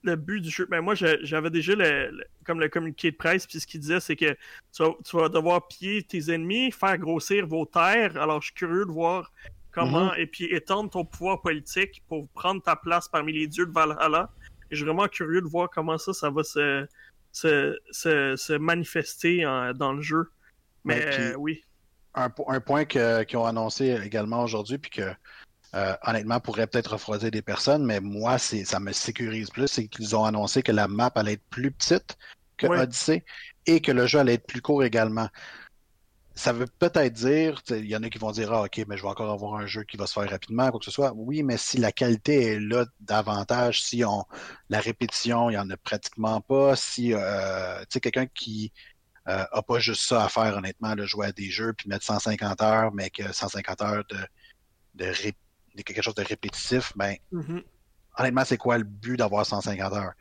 le but du jeu. Ben moi, j'avais déjà le, comme le communiqué de presse, puis ce qu'il disait, c'est que tu vas, devoir piller tes ennemis, faire grossir vos terres. Alors, je suis curieux de voir comment, mm-hmm. et puis étendre ton pouvoir politique pour prendre ta place parmi les dieux de Valhalla. Et je suis vraiment curieux de voir comment ça, ça va se, se, se, manifester dans le jeu. Mais oui. Un, un point qu'ils ont annoncé également aujourd'hui, puis que euh, honnêtement, pourrait peut-être refroidir des personnes, mais moi, c'est, ça me sécurise plus. C'est qu'ils ont annoncé que la map allait être plus petite que Odyssey et que le jeu allait être plus court également. Ça veut peut-être dire, il y en a qui vont dire, ah, ok, mais je vais encore avoir un jeu qui va se faire rapidement, quoi que ce soit. Oui, mais si la qualité est là davantage, si on la répétition, il n'y en a pratiquement pas, si euh, tu sais, quelqu'un qui euh, a pas juste ça à faire, honnêtement, de jouer à des jeux puis mettre 150 heures, mais que 150 heures de, de répétition quelque chose de répétitif, ben, mm-hmm. honnêtement, c'est quoi le but d'avoir 150 heures?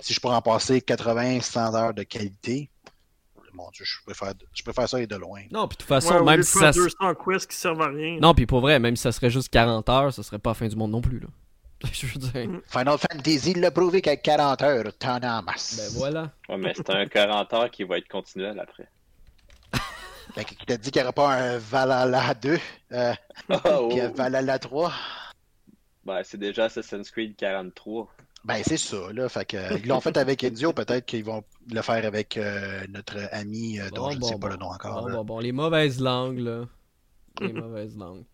Si je pourrais en passer 80, 100 heures de qualité, mon Dieu, je préfère, je préfère ça et de loin. Non, puis de toute façon, même si ça. 200 quests qui servent à rien. Non, puis pour vrai, même si ça serait juste 40 heures, ça serait pas la fin du monde non plus, là. je veux dire. Mm. Final Fantasy l'a prouvé qu'à 40 heures, t'en as masse. Ben voilà. Ouais, mais c'est un 40 heures qui va être continuel après. Ben, qui t'a dit qu'il n'y aura pas un Valhalla 2 euh, oh. un Valhalla 3 Ben, c'est déjà Assassin's Creed 43. Ben, c'est ça, là. Fait que, ils l'ont fait avec Ezio, peut-être qu'ils vont le faire avec euh, notre ami euh, dont je ne sais pas le nom encore. Bon, bon, bon, les mauvaises langues, là. Les mauvaises langues.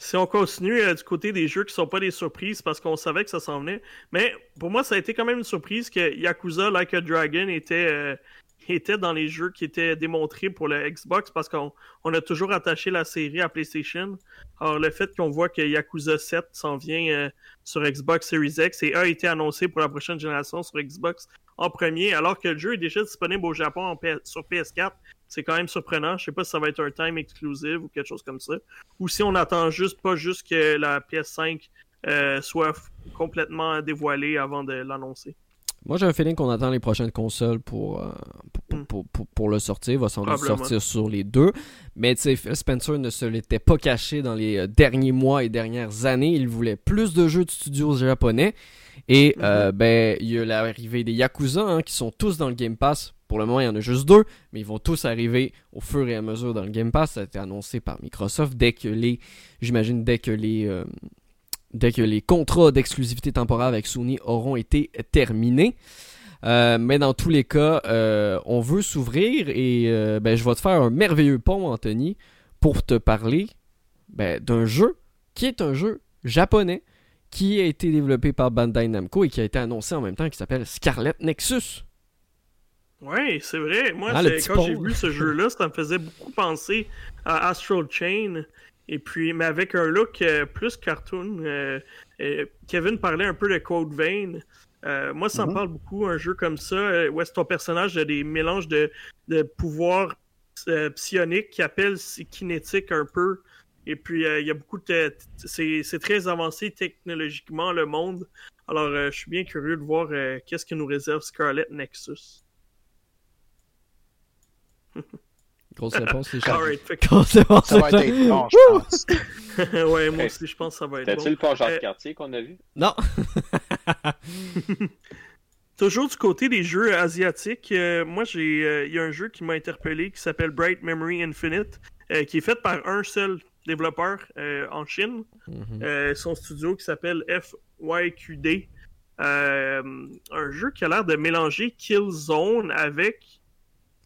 Si on continue euh, du côté des jeux qui sont pas des surprises parce qu'on savait que ça s'en venait, mais pour moi, ça a été quand même une surprise que Yakuza Like a Dragon était était dans les jeux qui étaient démontrés pour le Xbox parce qu'on a toujours attaché la série à PlayStation. Alors le fait qu'on voit que Yakuza 7 s'en vient euh, sur Xbox Series X et a été annoncé pour la prochaine génération sur Xbox en premier, alors que le jeu est déjà disponible au Japon sur PS4, c'est quand même surprenant. Je sais pas si ça va être un time exclusive ou quelque chose comme ça. Ou si on attend juste pas juste que la PS5 euh, soit complètement dévoilée avant de l'annoncer. Moi, j'ai un feeling qu'on attend les prochaines consoles pour, euh, Hmm. pour, pour, pour, le sortir. Il va sans doute sortir sur les deux. Mais Phil Spencer ne se l'était pas caché dans les euh, derniers mois et dernières années. Il voulait plus de jeux de studios japonais. Et euh, ben, il y a l'arrivée des Yakuza hein, qui sont tous dans le Game Pass. Pour le moment, il y en a juste deux, mais ils vont tous arriver au fur et à mesure dans le Game Pass. Ça a été annoncé par Microsoft dès que les, j'imagine, dès que les, euh, dès que les contrats d'exclusivité temporaire avec Sony auront été terminés. Euh, mais dans tous les cas, euh, on veut s'ouvrir et euh, ben, je vais te faire un merveilleux pont, Anthony, pour te parler ben, d'un jeu qui est un jeu japonais qui a été développé par Bandai Namco et qui a été annoncé en même temps qui s'appelle Scarlet Nexus. Ouais, c'est vrai. Moi, Ah, quand j'ai vu ce jeu-là, ça me faisait beaucoup penser à Astral Chain. Et puis, mais avec un look euh, plus cartoon. Euh, euh, Kevin parlait un peu de Code Vein. Euh, moi, ça me Mhm. parle beaucoup, un jeu comme ça, où est-ce ton personnage a des mélanges de, de pouvoirs psioniques qui appellent kinétique un peu. Et puis, il y a beaucoup de. C'est très avancé technologiquement, le monde. Alors, je suis bien curieux de voir qu'est-ce que nous réserve Scarlet Nexus. Grosse réponse, fait que- Grosse réponse, Ça va être long, je pense. ouais, moi aussi, je pense que ça va être T'as-tu bon. le Jacques Euh, Cartier qu'on a vu? Non. Toujours du côté des jeux asiatiques, euh, moi, j'ai, euh, il y a un jeu qui m'a interpellé qui s'appelle Bright Memory Infinite, euh, qui est fait par un seul développeur euh, en Chine. Mhm. Euh, son studio qui s'appelle FYQD. Euh, un jeu qui a l'air de mélanger Killzone avec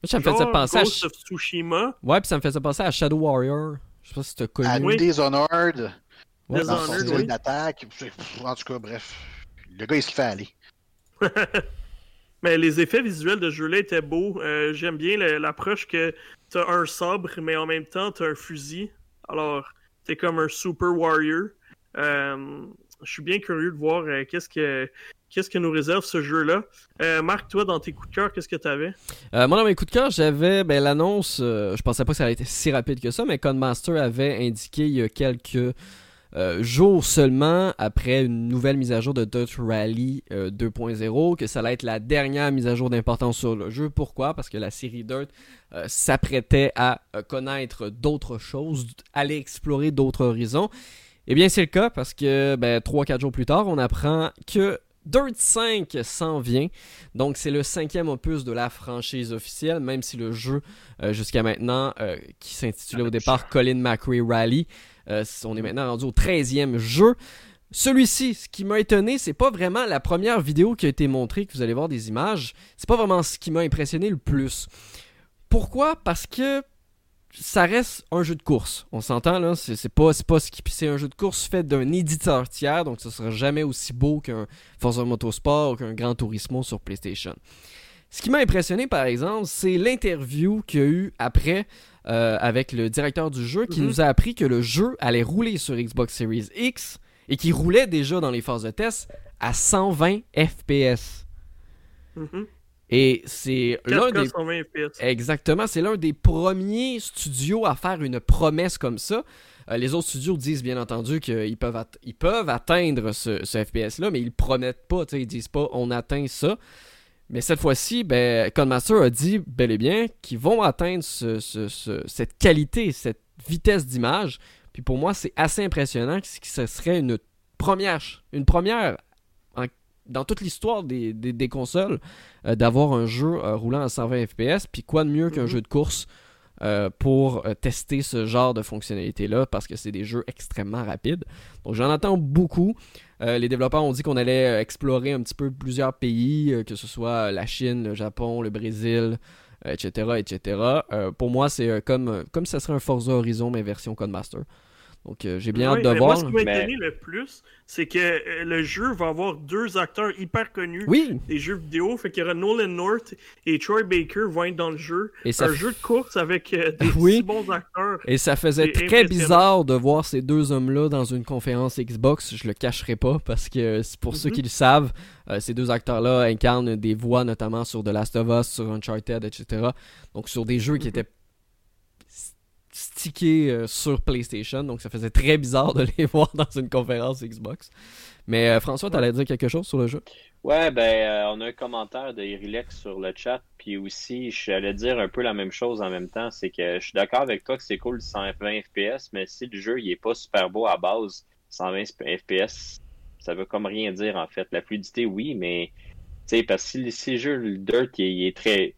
Ça me faisait penser à... Ghost of Tsushima. Ouais, puis ça me faisait penser à Shadow Warrior. Je sais pas si t'as connu. À Oui. Dishonored, Ouais, Dishonored, oui. d'attaque. En tout cas, bref. Le gars, il se fait aller. Mais les effets visuels de ce jeu-là étaient beaux. Euh, J'aime bien l'approche que t'as un sabre, mais en même temps t'as un fusil. Alors, t'es comme un super warrior. Euh, je suis bien curieux de voir euh, qu'est-ce que qu'est-ce que nous réserve ce jeu-là? Euh, Marc, toi, dans tes coups de cœur, qu'est-ce que t'avais? Euh, moi, dans mes coups de cœur, j'avais ben, l'annonce. euh, je pensais pas que ça allait être si rapide que ça, mais Codemaster avait indiqué il y a quelques euh, jours seulement, après une nouvelle mise à jour de Dirt Rally euh, 2.0, que ça allait être la dernière mise à jour d'importance sur le jeu. Pourquoi? Parce que la série Dirt s'apprêtait à connaître d'autres choses, aller explorer d'autres horizons. Eh bien, c'est le cas parce que ben, 3-4 jours plus tard, on apprend que Dirt 5 s'en vient. Donc, c'est le cinquième opus de la franchise officielle, même si le jeu, euh, jusqu'à maintenant, euh, qui s'intitulait au départ Colin McRae Rally, euh, on est maintenant rendu au 13e jeu. Celui-ci, ce qui m'a étonné, c'est pas vraiment la première vidéo qui a été montrée, que vous allez voir des images. C'est pas vraiment ce qui m'a impressionné le plus. Pourquoi? Parce que ça reste un jeu de course. On s'entend là, c'est pas, pas ce qui. C'est un jeu de course fait d'un éditeur tiers, donc ce sera jamais aussi beau qu'un Forza Motorsport ou qu'un Gran Turismo sur PlayStation. Ce qui m'a impressionné par exemple, c'est l'interview qu'il y a eu après euh, avec le directeur du jeu qui Mhm. nous a appris que le jeu allait rouler sur Xbox Series X et qui roulait déjà dans les phases de test à 120 FPS. Mhm. Et c'est l'un 4K des 120 FPS. Exactement, c'est l'un des premiers studios à faire une promesse comme ça. Euh, les autres studios disent bien entendu qu'ils peuvent, at- ils peuvent atteindre ce, ce FPS-là, mais ils promettent pas, ils disent pas on atteint ça. Mais cette fois-ci, ben, Codemaster a dit bel et bien qu'ils vont atteindre ce- ce- ce- cette qualité, cette vitesse d'image. Puis pour moi, c'est assez impressionnant que ce serait une première, une première dans toute l'histoire des, des- des consoles euh, d'avoir un jeu euh, roulant à 120 FPS. Puis quoi de mieux qu'un Mhm. jeu de course euh, pour tester ce genre de fonctionnalité-là parce que c'est des jeux extrêmement rapides. Donc j'en attends beaucoup. Les développeurs ont dit qu'on allait explorer un petit peu plusieurs pays, que ce soit la Chine, le Japon, le Brésil, etc. etc. Pour moi, c'est comme, comme ça serait un Forza Horizon, mais version Codemaster. Donc euh, j'ai bien Oui, hâte de mais voir. Moi, ce qui m'a Mais- étonné le plus, c'est que euh, le jeu va avoir deux acteurs hyper connus Oui, des jeux vidéo. Fait qu'il y aura Nolan North et Troy Baker vont être dans le jeu. et ça un jeu de course avec euh, des Oui. bons acteurs. Et ça faisait très bizarre de voir ces deux hommes-là dans une conférence Xbox. Je le cacherai pas parce que c'est pour ceux Mhm. qui le savent, euh, ces deux acteurs-là incarnent des voix notamment sur The Last of Us, sur Uncharted, etc. Donc sur des jeux qui Mhm. étaient stickés euh, sur PlayStation, donc ça faisait très bizarre de les voir dans une conférence Xbox. Mais euh, François, t'allais dire quelque chose sur le jeu? Ouais, ben, euh, on a un commentaire de Irilex sur le chat, puis aussi, j'allais dire un peu la même chose en même temps, c'est que je suis d'accord avec toi que c'est cool 120 FPS, mais si le jeu il est pas super beau à base, 120 FPS, ça veut comme rien dire en fait. La fluidité, oui, mais tu sais, parce que si, le jeu, le Dirt, il, est très, tu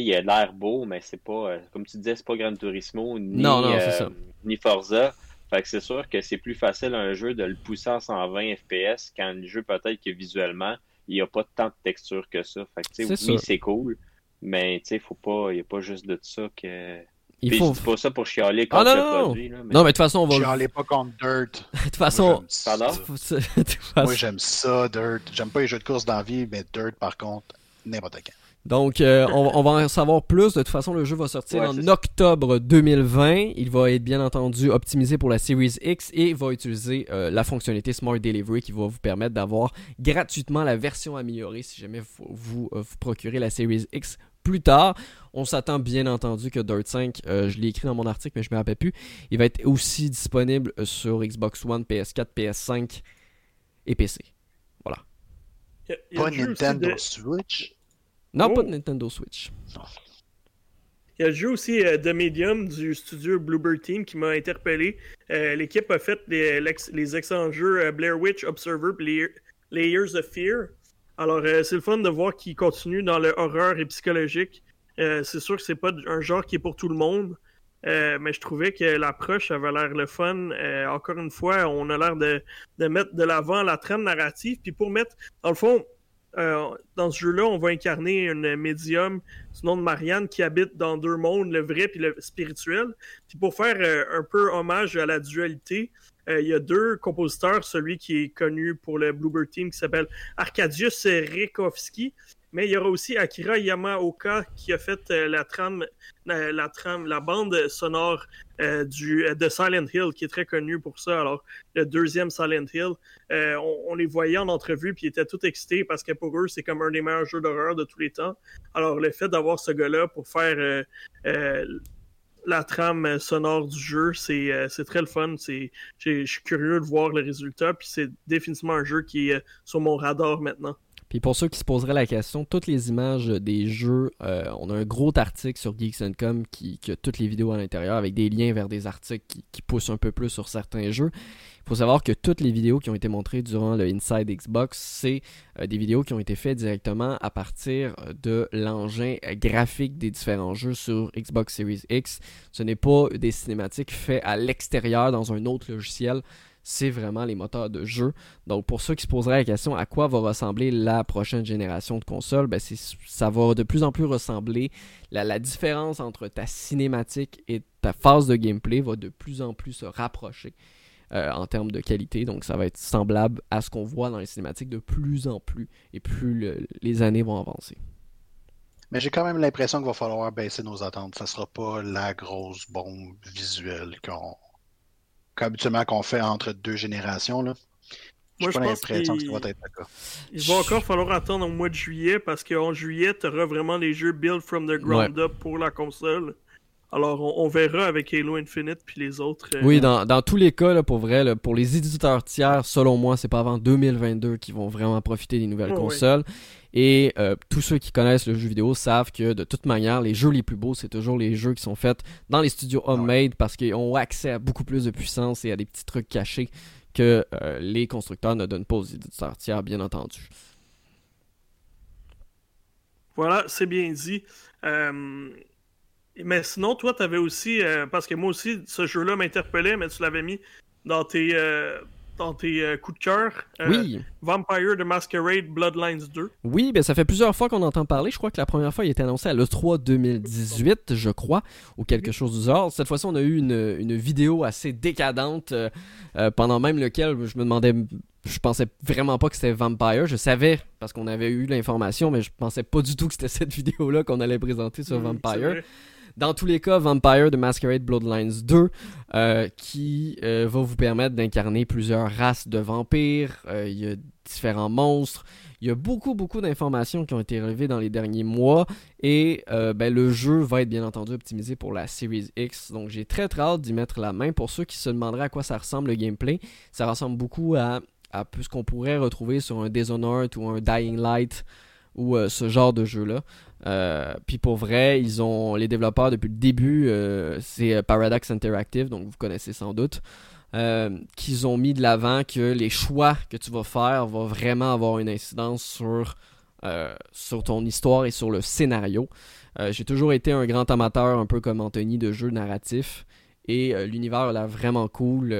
il a l'air beau, mais c'est pas, euh, comme tu disais, c'est pas Gran Turismo ni, Non, non, c'est euh, ni Forza. Fait que c'est sûr que c'est plus facile un jeu de le pousser à 120 FPS quand le jeu peut-être que visuellement il n'y a pas tant de texture que ça. Fait que tu sais, C'est oui, c'est cool, mais tu sais, faut pas, il n'y a pas juste de ça que. Il Puis faut... je dis pas ça pour chialer Ah, contre non, le non, non. produit, là, mais... Non, mais de toute façon, on va... N'allais pas contre Dirt. De toute façon... Pardon? de toute façon- Moi, j'aime ça, Dirt. J'aime pas les jeux de course dans la vie, mais Dirt, par contre, n'importe quand. Donc, euh, on, on va en savoir plus. De toute façon, le jeu va sortir Ouais, en octobre 2020. Il va être bien entendu optimisé pour la Series X et va utiliser euh, la fonctionnalité Smart Delivery qui va vous permettre d'avoir gratuitement la version améliorée si jamais vous vous, euh, vous procurez la Series X plus tard. On s'attend bien entendu que Dirt 5, euh, je l'ai écrit dans mon article mais je me rappelle plus, il va être aussi disponible sur Xbox One, PS4, PS5 et PC. Il y a- il y a Pas Nintendo de- Switch? Non, Oh. pas de Nintendo Switch. Il y a le jeu aussi euh, de Medium du studio Bluebird Team qui m'a interpellé. Euh, L'équipe a fait les, l'ex- les excellents jeux euh, Blair Witch, Observer, Layer- Layers of Fear. Alors, euh, c'est le fun de voir qu'ils continuent dans le horreur et psychologique. C'est sûr que c'est pas un genre qui est pour tout le monde, mais je trouvais que l'approche avait l'air le fun. Encore une fois, on a l'air de, de mettre de l'avant la trame narrative. Puis pour mettre, dans le fond, euh, dans ce jeu-là, on va incarner une médium du nom de Marianne qui habite dans deux mondes, le vrai puis le spirituel. Puis pour faire euh, un peu hommage à la dualité, euh, il y a deux compositeurs, celui qui est connu pour le Bluebird Team qui s'appelle Arkadiusz Rekovski, mais il y aura aussi Akira Yamaoka qui a fait euh, la trame, la, la trame, la bande sonore euh, du, de Silent Hill, qui est très connu pour ça. Alors, le deuxième Silent Hill, euh, on, on les voyait en entrevue, puis ils étaient tout excités parce que pour eux, c'est comme un des meilleurs jeux d'horreur de tous les temps. Alors, le fait d'avoir ce gars-là pour faire euh, euh, la trame sonore du jeu, c'est euh, très le fun. Je suis curieux de voir le résultat, puis c'est définitivement un jeu qui est euh, sur mon radar maintenant. Puis pour ceux qui se poseraient la question, toutes les images des jeux, euh, on a un gros article sur Geeks.com qui, qui a toutes les vidéos à l'intérieur avec des liens vers des articles qui, poussent un peu plus sur certains jeux. Il faut savoir que toutes les vidéos qui ont été montrées durant le Inside Xbox, c'est euh, des vidéos qui ont été faites directement à partir de l'engin euh, graphique des différents jeux sur Xbox Series X. Ce n'est pas des cinématiques faites à l'extérieur dans un autre logiciel. C'est vraiment les moteurs de jeu. Donc, pour ceux qui se poseraient la question à quoi va ressembler la prochaine génération de consoles, ben ça va de plus en plus ressembler. La, différence entre ta cinématique et ta phase de gameplay va de plus en plus se rapprocher euh, en termes de qualité. Donc, ça va être semblable à ce qu'on voit dans les cinématiques de plus en plus et plus le- les années vont avancer. Mais j'ai quand même l'impression qu'il va falloir baisser nos attentes. Ça sera pas la grosse bombe visuelle qu'on qu'habituellement qu'on fait entre deux générations. Là. Moi, pas je pense l'impression que ça qu'il- va être le cas. Il va encore falloir attendre au mois de juillet parce qu'en juillet, tu auras vraiment les jeux build from the ground up pour la console. Alors, on, on verra avec Halo Infinite puis les autres. euh, Oui, dans, dans tous les cas, là, pour vrai, là, pour les éditeurs tiers, selon moi, c'est pas avant 2022 qu'ils vont vraiment profiter des nouvelles Oh, oui. Et euh, tous ceux qui connaissent le jeu vidéo savent que de toute manière, les jeux les plus beaux, c'est toujours les jeux qui sont faits dans les studios homemade parce qu'ils ont accès à beaucoup plus de puissance et à des petits trucs cachés que euh, les constructeurs ne donnent pas aux éditeurs tiers, bien entendu. Voilà, c'est bien dit. Euh, mais sinon, toi, tu avais aussi, parce que moi aussi, ce jeu-là m'interpellait, mais tu l'avais mis dans tes, euh, dans tes euh, coups de cœur. Euh, Oui, Vampire the Masquerade Bloodlines 2. oui, ben ça fait plusieurs fois qu'on entend parler. Je crois que la première fois, il était annoncé à l'E3 2018, je crois, ou quelque chose du genre. Cette fois-ci, on a eu une, une vidéo assez décadente, euh, euh, pendant même lequel je me demandais, je pensais vraiment pas que c'était Vampire. Je savais, parce qu'on avait eu l'information, mais je pensais pas du tout que c'était cette vidéo-là qu'on allait présenter sur Vampire. Dans tous les cas, Vampire de Masquerade Bloodlines 2, euh, qui euh, va vous permettre d'incarner plusieurs races de vampires. Euh, Il y a différents monstres. Il y a beaucoup, beaucoup d'informations qui ont été relevées dans les derniers mois et ben, le jeu va être bien entendu optimisé pour la Series X. Donc j'ai très très hâte d'y mettre la main. Pour ceux qui se demanderaient à quoi ça ressemble le gameplay, ça ressemble beaucoup à, à ce qu'on pourrait retrouver sur un Dishonored ou un Dying Light ou euh, ce genre de jeu-là. Euh, puis pour vrai, ils ont les développeurs depuis le début, euh, c'est Paradox Interactive, donc vous connaissez sans doute, qu'ils ont mis de l'avant que les choix que tu vas faire vont vraiment avoir une incidence sur, sur ton histoire et sur le scénario. J'ai toujours été un grand amateur, un peu comme Anthony, de jeux narratifs. Et l'univers a vraiment cool.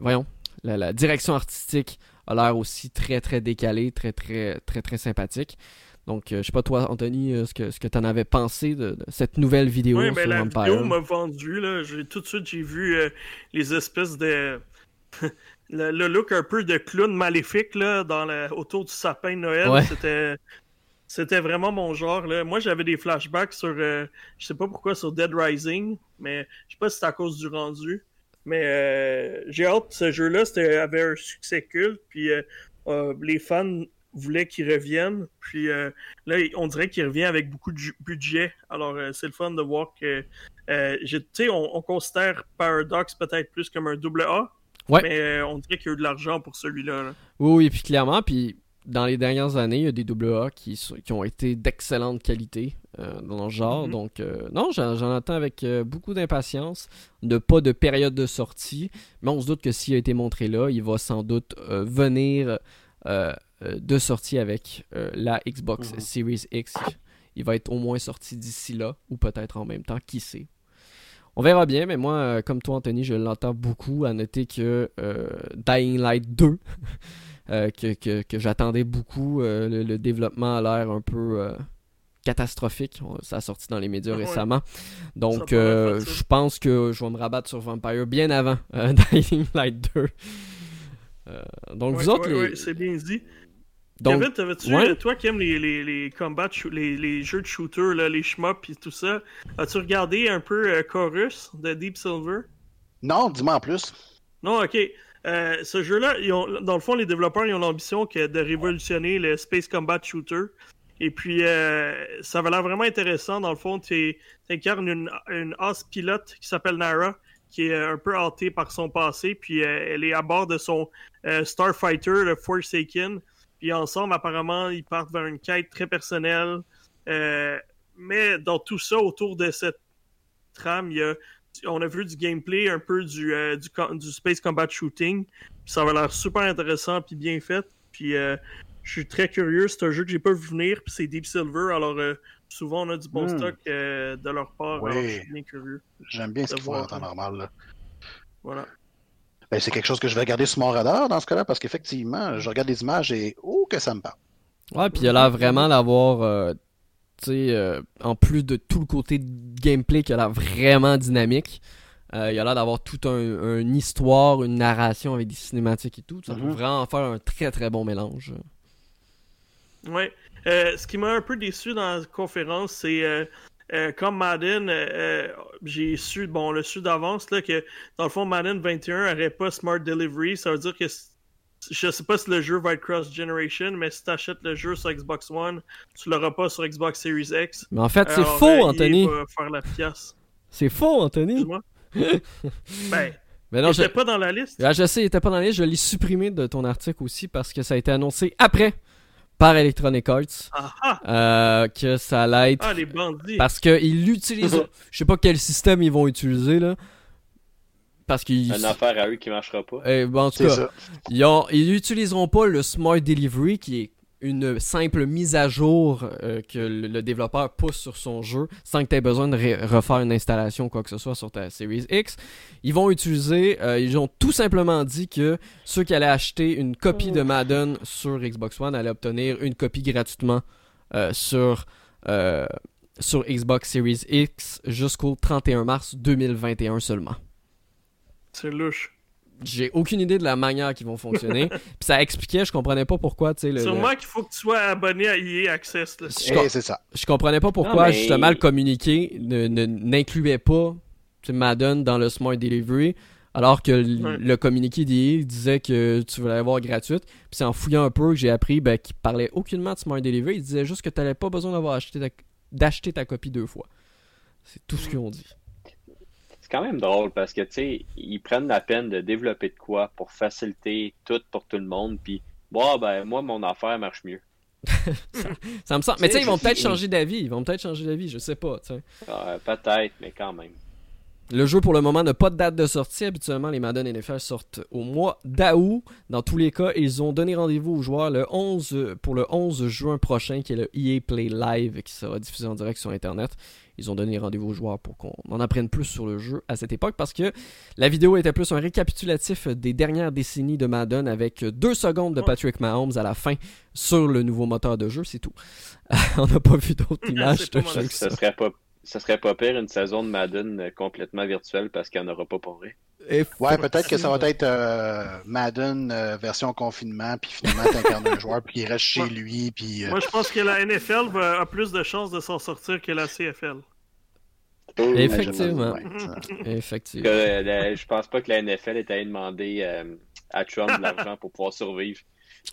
voyons, la, direction artistique a l'air aussi très très décalée, très très très très sympathique. Donc, euh, je sais pas toi, Anthony, euh, ce que, ce que tu en avais pensé de, cette nouvelle vidéo oui, ben, la vidéo m'a vendu. Là. Tout de suite, j'ai vu euh, les espèces de... le, look un peu de clown maléfique là, dans autour du sapin de Noël. C'était... C'était vraiment mon genre. Là. Moi, j'avais des flashbacks sur, je sais pas pourquoi, sur Dead Rising, mais je sais pas si c'est à cause du rendu. Mais euh, j'ai hâte, ce jeu-là avait un succès culte, puis euh, euh, les fans voulaient qu'il revienne. Puis là, on dirait qu'il revient avec beaucoup de budget. Alors, c'est le fun de voir que. tu sais, on, considère Paradox peut-être plus comme un double A. Mais on dirait qu'il y a eu de l'argent pour celui-là. Oui, oui, puis clairement, puis dans les dernières années, il y a des AA qui, qui ont été d'excellente qualité euh, dans le genre. Mm-hmm. Donc, euh, non, j'en attends avec euh, beaucoup d'impatience. De pas de période de sortie, mais on se doute que s'il a été montré là, il va sans doute venir de sortie avec la Xbox mm-hmm. Series X. Il va être au moins sorti d'ici là, ou peut-être en même temps, qui sait. On verra bien, mais moi, comme toi, Anthony, je l'entends beaucoup à noter que Dying Light 2 Euh, que, j'attendais beaucoup. Euh, le, développement a l'air un peu euh, catastrophique. Ça a sorti dans les médias récemment. Donc, je pense que je vais me rabattre sur Vampire bien avant Dying Light 2. donc, vous autres. les... c'est bien dit. Donc, David, tu toi qui aimes les, les, les combats, les, les, jeux de shooter, là, les shmups et tout ça, as-tu regardé un peu Chorus de Deep Silver? Non, dis-moi en plus. Non, ok. Euh, ce jeu-là, dans le fond, les développeurs ont l'ambition de révolutionner le Space Combat Shooter. Et puis, euh, ça va l'air vraiment intéressant. Dans le fond, tu incarnes une, une as pilote qui s'appelle Nara, qui est un peu hantée par son passé. Puis, euh, elle est à bord de son Starfighter, le Forsaken. Puis, ensemble, apparemment, ils partent vers une quête très personnelle. mais dans tout ça, autour de cette trame, il y a on a vu du gameplay un peu du, euh, du, Space Combat Shooting. ça va l'air super intéressant puis bien fait. Puis euh, je suis très curieux. C'est un jeu que j'ai pas vu venir. Puis c'est Deep Silver. Alors euh, souvent on a du bon hmm. stock de leur part. Alors je suis bien curieux. J'aime bien ce qu'ils font en temps normal. Voilà. Ben, c'est quelque chose que je vais regarder sur mon radar dans ce cas-là parce qu'effectivement, je regarde les images et oh que ça me parle. Ouais, puis il a l'air vraiment d'avoir euh, en plus de tout le côté gameplay qui a l'air vraiment dynamique, euh, il a l'air d'avoir toute un, une histoire, une narration avec des cinématiques et tout. Ça peut mhm. vraiment faire un très très bon mélange. Ouais. Euh, ce qui m'a un peu déçu dans la conférence, c'est comme Madden, j'ai su, bon, le su d'avance, là, que dans le fond, Madden 21 n'aurait pas Smart Delivery. Ça veut dire que je sais pas si le jeu va être cross-generation, mais si tu achètes le jeu sur Xbox One, tu l'auras pas sur Xbox Series X. Mais en fait, c'est faux, euh, Anthony. C'est faux, Anthony. ben, mais non, il pas dans la liste. Ah, je sais, il était pas dans la liste. Je l'ai supprimé de ton article aussi parce que ça a été annoncé après par Electronic Arts ah, ah. Euh, que ça allait être. Ah, les bandits. Parce qu'ils l'utilisent. je sais pas quel système ils vont utiliser là. Parce qu'ils. Une affaire à eux qui marchera pas. Eh, ben, en tout cas, ils, n'utiliseront pas le Smart Delivery qui est une simple mise à jour euh, que le, développeur pousse sur son jeu sans que tu aies besoin de refaire une installation ou quoi que ce soit sur ta Series X. Ils vont utiliser, euh, ils ont tout simplement dit que ceux qui allaient acheter une copie de Madden sur Xbox One allaient obtenir une copie gratuitement euh, sur, sur Xbox Series X jusqu'au 31 mars 2021 seulement. C'est louche. J'ai aucune idée de la manière qu'ils vont fonctionner. Puis ça expliquait, je comprenais pas pourquoi. Le, Sûrement qu'il faut que tu sois abonné à EA Access. Là. Je, c'est ça. Je comprenais pas pourquoi, justement, le communiqué n'incluait pas Madden dans le Smart Delivery. Alors que l- Ouais. le communiqué d'EA disait que tu voulais l'avoir gratuite. Puis c'est en fouillant un peu que j'ai appris ben, qu'il parlait aucunement de Smart Delivery. Il disait juste que tu n'avais pas besoin d'avoir acheté ta- d'acheter ta copie deux fois. C'est tout ce qu'ils ont dit. C'est quand même drôle parce que, tu sais, ils prennent la peine de développer de quoi pour faciliter tout pour tout le monde. Puis, bon, ben, moi, mon affaire marche mieux. Ça me semble. Mais tu sais, ils vont peut-être changer d'avis. Ils vont peut-être changer d'avis, je sais pas. tu sais. Euh, Peut-être, mais quand même. Le jeu pour le moment n'a pas de date de sortie. Habituellement, les Madden NFL sortent au mois d'août. Dans tous les cas, ils ont donné rendez-vous aux joueurs le 11, euh, pour le 11 juin prochain, qui est le EA Play Live, qui sera diffusé en direct sur Internet. Ils ont donné rendez-vous aux joueurs pour qu'on en apprenne plus sur le jeu à cette époque, parce que la vidéo était plus un récapitulatif des dernières décennies de Madden avec deux secondes de Patrick Mahomes à la fin sur le nouveau moteur de jeu, c'est tout. On n'a pas vu d'autres images de ça. serait pas. Ça serait pas pire une saison de Madden euh, complètement virtuelle parce qu'il n'y en aura pas pour vrai. Ouais, peut-être que ça va être euh, Madden euh, version confinement, puis finalement, t'incarnes un joueur, puis il reste chez Ouais. lui, puis... euh, Moi, je pense que la NFL va, a plus de chances de s'en sortir que la CFL. Effectivement. ouais, ça- Effectivement. Que, euh, la- je pense pas que la NFL est allée demander euh, à Trump de l'argent pour pouvoir survivre.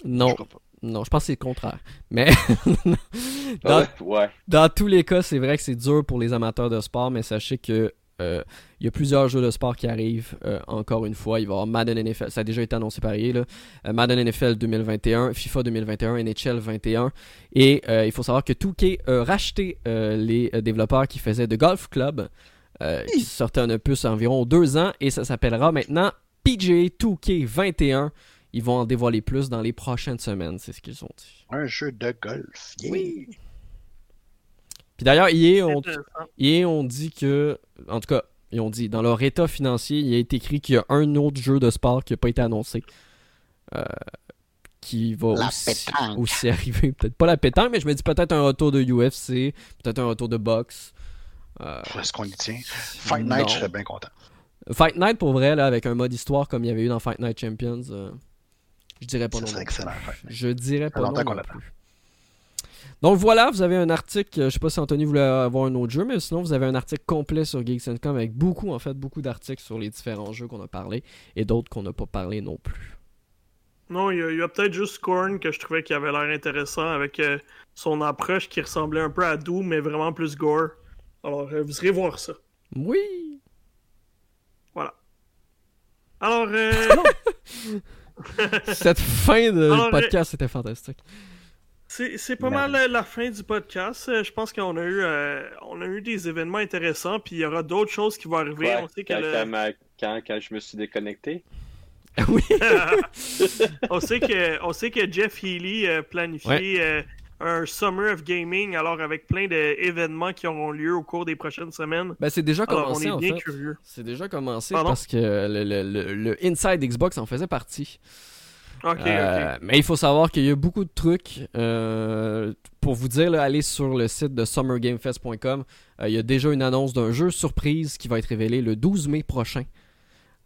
Non, je crois pas. Non, je pense que c'est le contraire. Mais dans, Ouais, ouais. dans tous les cas, c'est vrai que c'est dur pour les amateurs de sport, mais sachez que euh, il y a plusieurs jeux de sport qui arrivent. euh, encore une fois, il va y avoir Madden NFL, ça a déjà été annoncé par EA, là. Euh, Madden NFL 2021, FIFA 2021, NHL 21. Et euh, il faut savoir que 2K a racheté euh, les développeurs qui faisaient de Golf Club, euh, qui sortait un opus environ deux ans, et ça s'appellera maintenant PGA 2K 21. Ils vont en dévoiler plus dans les prochaines semaines, c'est ce qu'ils ont dit. Un jeu de golf. yeah. Oui. Puis d'ailleurs, EA ont, Intéressant. EA ont dit que, en tout cas, ils ont dit, dans leur état financier, il a été écrit qu'il y a un autre jeu de sport qui n'a pas été annoncé. euh, qui va aussi, arriver. Peut-être pas la pétanque, mais je me dis peut-être un retour de UFC, peut-être un retour de boxe. Euh, Est-ce qu'on y tient? Fight Non. Night, je serais bien content. Fight Night, pour vrai, là, avec un mode histoire comme il y avait eu dans Fight Night Champions, euh, je dirais pas Ça non. plus. excellent. Je dirais pas non, plus. Donc voilà, vous avez un article, euh, je sais pas si Anthony voulait avoir un autre jeu, mais sinon vous avez un article complet sur Geeks.com avec beaucoup, en fait, beaucoup d'articles sur les différents jeux qu'on a parlé et d'autres qu'on n'a pas parlé non plus. Non, il y a, il y a peut-être juste Korn que je trouvais qui avait l'air intéressant avec euh, son approche qui ressemblait un peu à Doom, mais vraiment plus gore. Alors, euh, vous irez voir ça. Oui! Voilà. Alors, euh, Cette fin de Alors, podcast était fantastique. c'est c'est pas mal la fin du podcast. Euh, Je pense qu'on a eu euh, on a eu des événements intéressants, puis il y aura d'autres choses qui vont arriver. Ouais, on sait que quand, le- quand ma- quand- quand je me suis déconnecté. oui! on sait que on sait que Jeff Healy euh, planifie euh, un Summer of Gaming, alors avec plein d'événements qui auront lieu au cours des prochaines semaines. Ben c'est déjà Alors, on commencé est en bien fait. curieux. C'est déjà commencé Pardon? parce que le, le- le- le Inside Xbox en faisait partie. Ok, Euh. Mais il faut savoir qu'il y a beaucoup de trucs. euh, pour vous dire, là, allez sur le site de summergamefest.com. Euh, il y a déjà une annonce d'un jeu surprise qui va être révélé le 12 mai prochain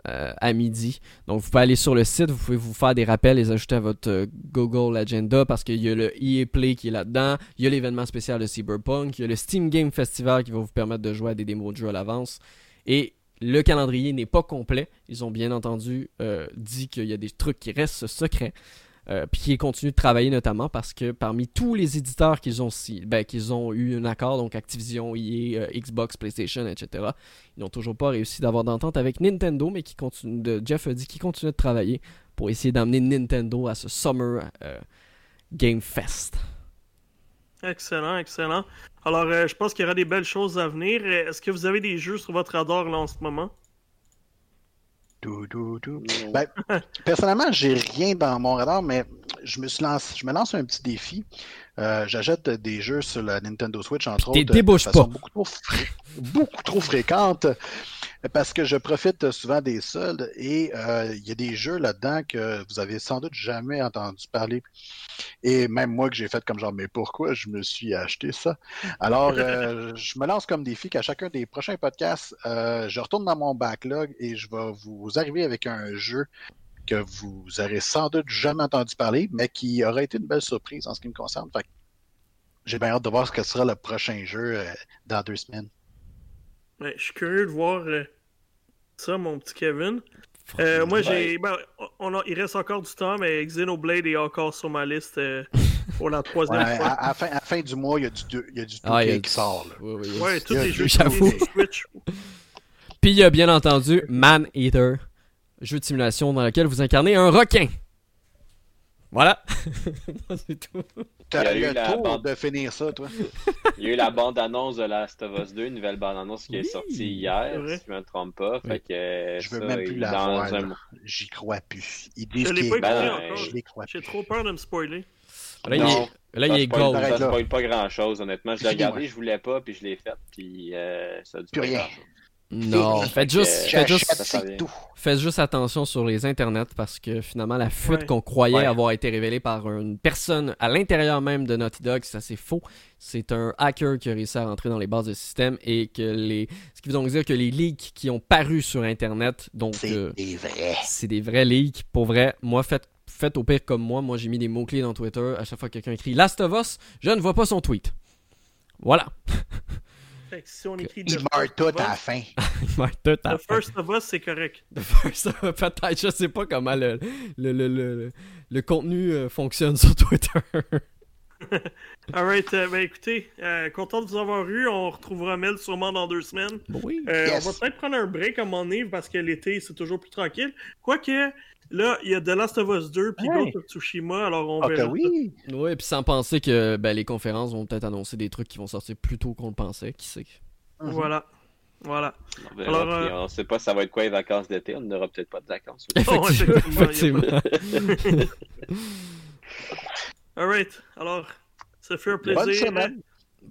euh, à midi. Donc vous pouvez aller sur le site, vous pouvez vous faire des rappels, les ajouter à votre euh, Google Agenda parce qu'il y a le EA Play qui est là-dedans, il y a l'événement spécial de Cyberpunk, il y a le Steam Game Festival qui va vous permettre de jouer à des démos de jeux à l'avance. Et le calendrier n'est pas complet. Ils ont bien entendu euh, dit qu'il y a des trucs qui restent secrets. Euh, puis qui continuent de travailler notamment parce que parmi tous les éditeurs qu'ils ont, ben, qu'ils ont eu un accord, donc Activision, EA, euh, Xbox, PlayStation, etc., ils n'ont toujours pas réussi d'avoir d'entente avec Nintendo, mais qui continue de, Jeff a dit qu'il continue de travailler pour essayer d'amener Nintendo à ce Summer euh, Game Fest. Excellent, excellent. Alors, je pense qu'il y aura des belles choses à venir. Est-ce que vous avez des jeux sur votre radar là en ce moment? Dou, dou, dou. Non. Ben, Personnellement, j'ai rien dans mon radar, mais je me suis lancé, je me lance un petit défi. Euh, J'achète des jeux sur la Nintendo Switch, entre autres, débouche de façon pas. beaucoup trop, fré- beaucoup trop fréquente, parce que je profite souvent des soldes et euh, il y a des jeux là-dedans que vous avez sans doute jamais entendu parler. Et même moi que j'ai fait comme genre, mais pourquoi je me suis acheté ça? Alors, euh, je me lance comme défi qu'à chacun des prochains podcasts, euh, je retourne dans mon backlog et je vais vous arriver avec un jeu que vous aurez sans doute jamais entendu parler, mais qui aurait été une belle surprise en ce qui me concerne. Fait j'ai bien hâte de voir ce que sera le prochain jeu dans deux semaines. Ouais, je suis curieux de voir euh, ça, mon petit Kevin. Euh, moi, j'ai. Ben, on a- il reste encore du temps, mais Xenoblade est encore sur ma liste euh, pour la troisième à, fois. à la fin, à fin du mois, il y a du, deux- il y a du Ah, il y a 2K du- qui sort. Là. Oui, oui, oui. Ouais, tous les jeux Switch. Puis il y a bien entendu Man Eater, jeu de simulation dans lequel vous incarnez un requin. Voilà. c'est tout. T'as Il y a eu le la tour bande- de finir ça, toi. Il y a eu la bande-annonce de Last of Us 2, une nouvelle bande-annonce qui est sortie hier, si je me trompe pas. Oui. Fait que Je veux ça, même plus la dans voir, un là. mois. J'y crois plus. Ils disent Je l'ai pas écouté Ben, encore. je les crois J'ai trop peur de me spoiler. Là, il Non. est, là, il Ça est spoil- gold. Ça là. spoil pas grand-chose, honnêtement. Je l'ai regardé, je voulais pas, puis je l'ai fait, puis euh, ça a dû Plus rien. Non, faites juste, faites faites attention sur les internets parce que finalement la fuite Ouais. qu'on croyait Ouais. avoir été révélée par une personne à l'intérieur même de Naughty Dog, ça c'est faux. C'est un hacker qui a réussi à rentrer dans les bases de système et que les, ce qui veut donc dire que les leaks qui ont paru sur internet, donc C'est euh, des vrais. c'est des vrais leaks. Pour vrai, moi, faites, faites au pire comme moi. Moi, j'ai mis des mots-clés dans Twitter. À chaque fois que quelqu'un écrit Last of Us, je ne vois pas son tweet. Voilà. Fait que si on écrit Ils The meurent First tout of à la Us, fin. Il meurt tout à la The fin. First of Us, c'est correct. The First of- Peut-être, je sais pas comment le, le, le, le, le contenu euh, fonctionne sur Twitter. Alright, euh, ben écoutez, euh, content de vous avoir eu. On retrouvera Mel sûrement dans deux semaines. Bon, oui. Euh, Yes. On va peut-être prendre un break à un moment parce que l'été c'est toujours plus tranquille. Quoique, là, il y a The Last of Us 2 puis of Tsushima, alors on Ah, verra. oui. Oui, puis sans penser que ben, les conférences vont peut-être annoncer des trucs qui vont sortir plus tôt qu'on le pensait. Qui sait? Mhm. Voilà. Voilà. On verra, Alors, puis euh, on sait pas ça va être quoi les vacances d'été, on n'aura peut-être pas de vacances. Effectivement, effectivement. Alright, alors, ça fait un Bonne plaisir. semaine.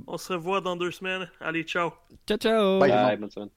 On se revoit dans deux semaines. Allez, ciao. ciao, ciao. Bye. Bye, bonne semaine.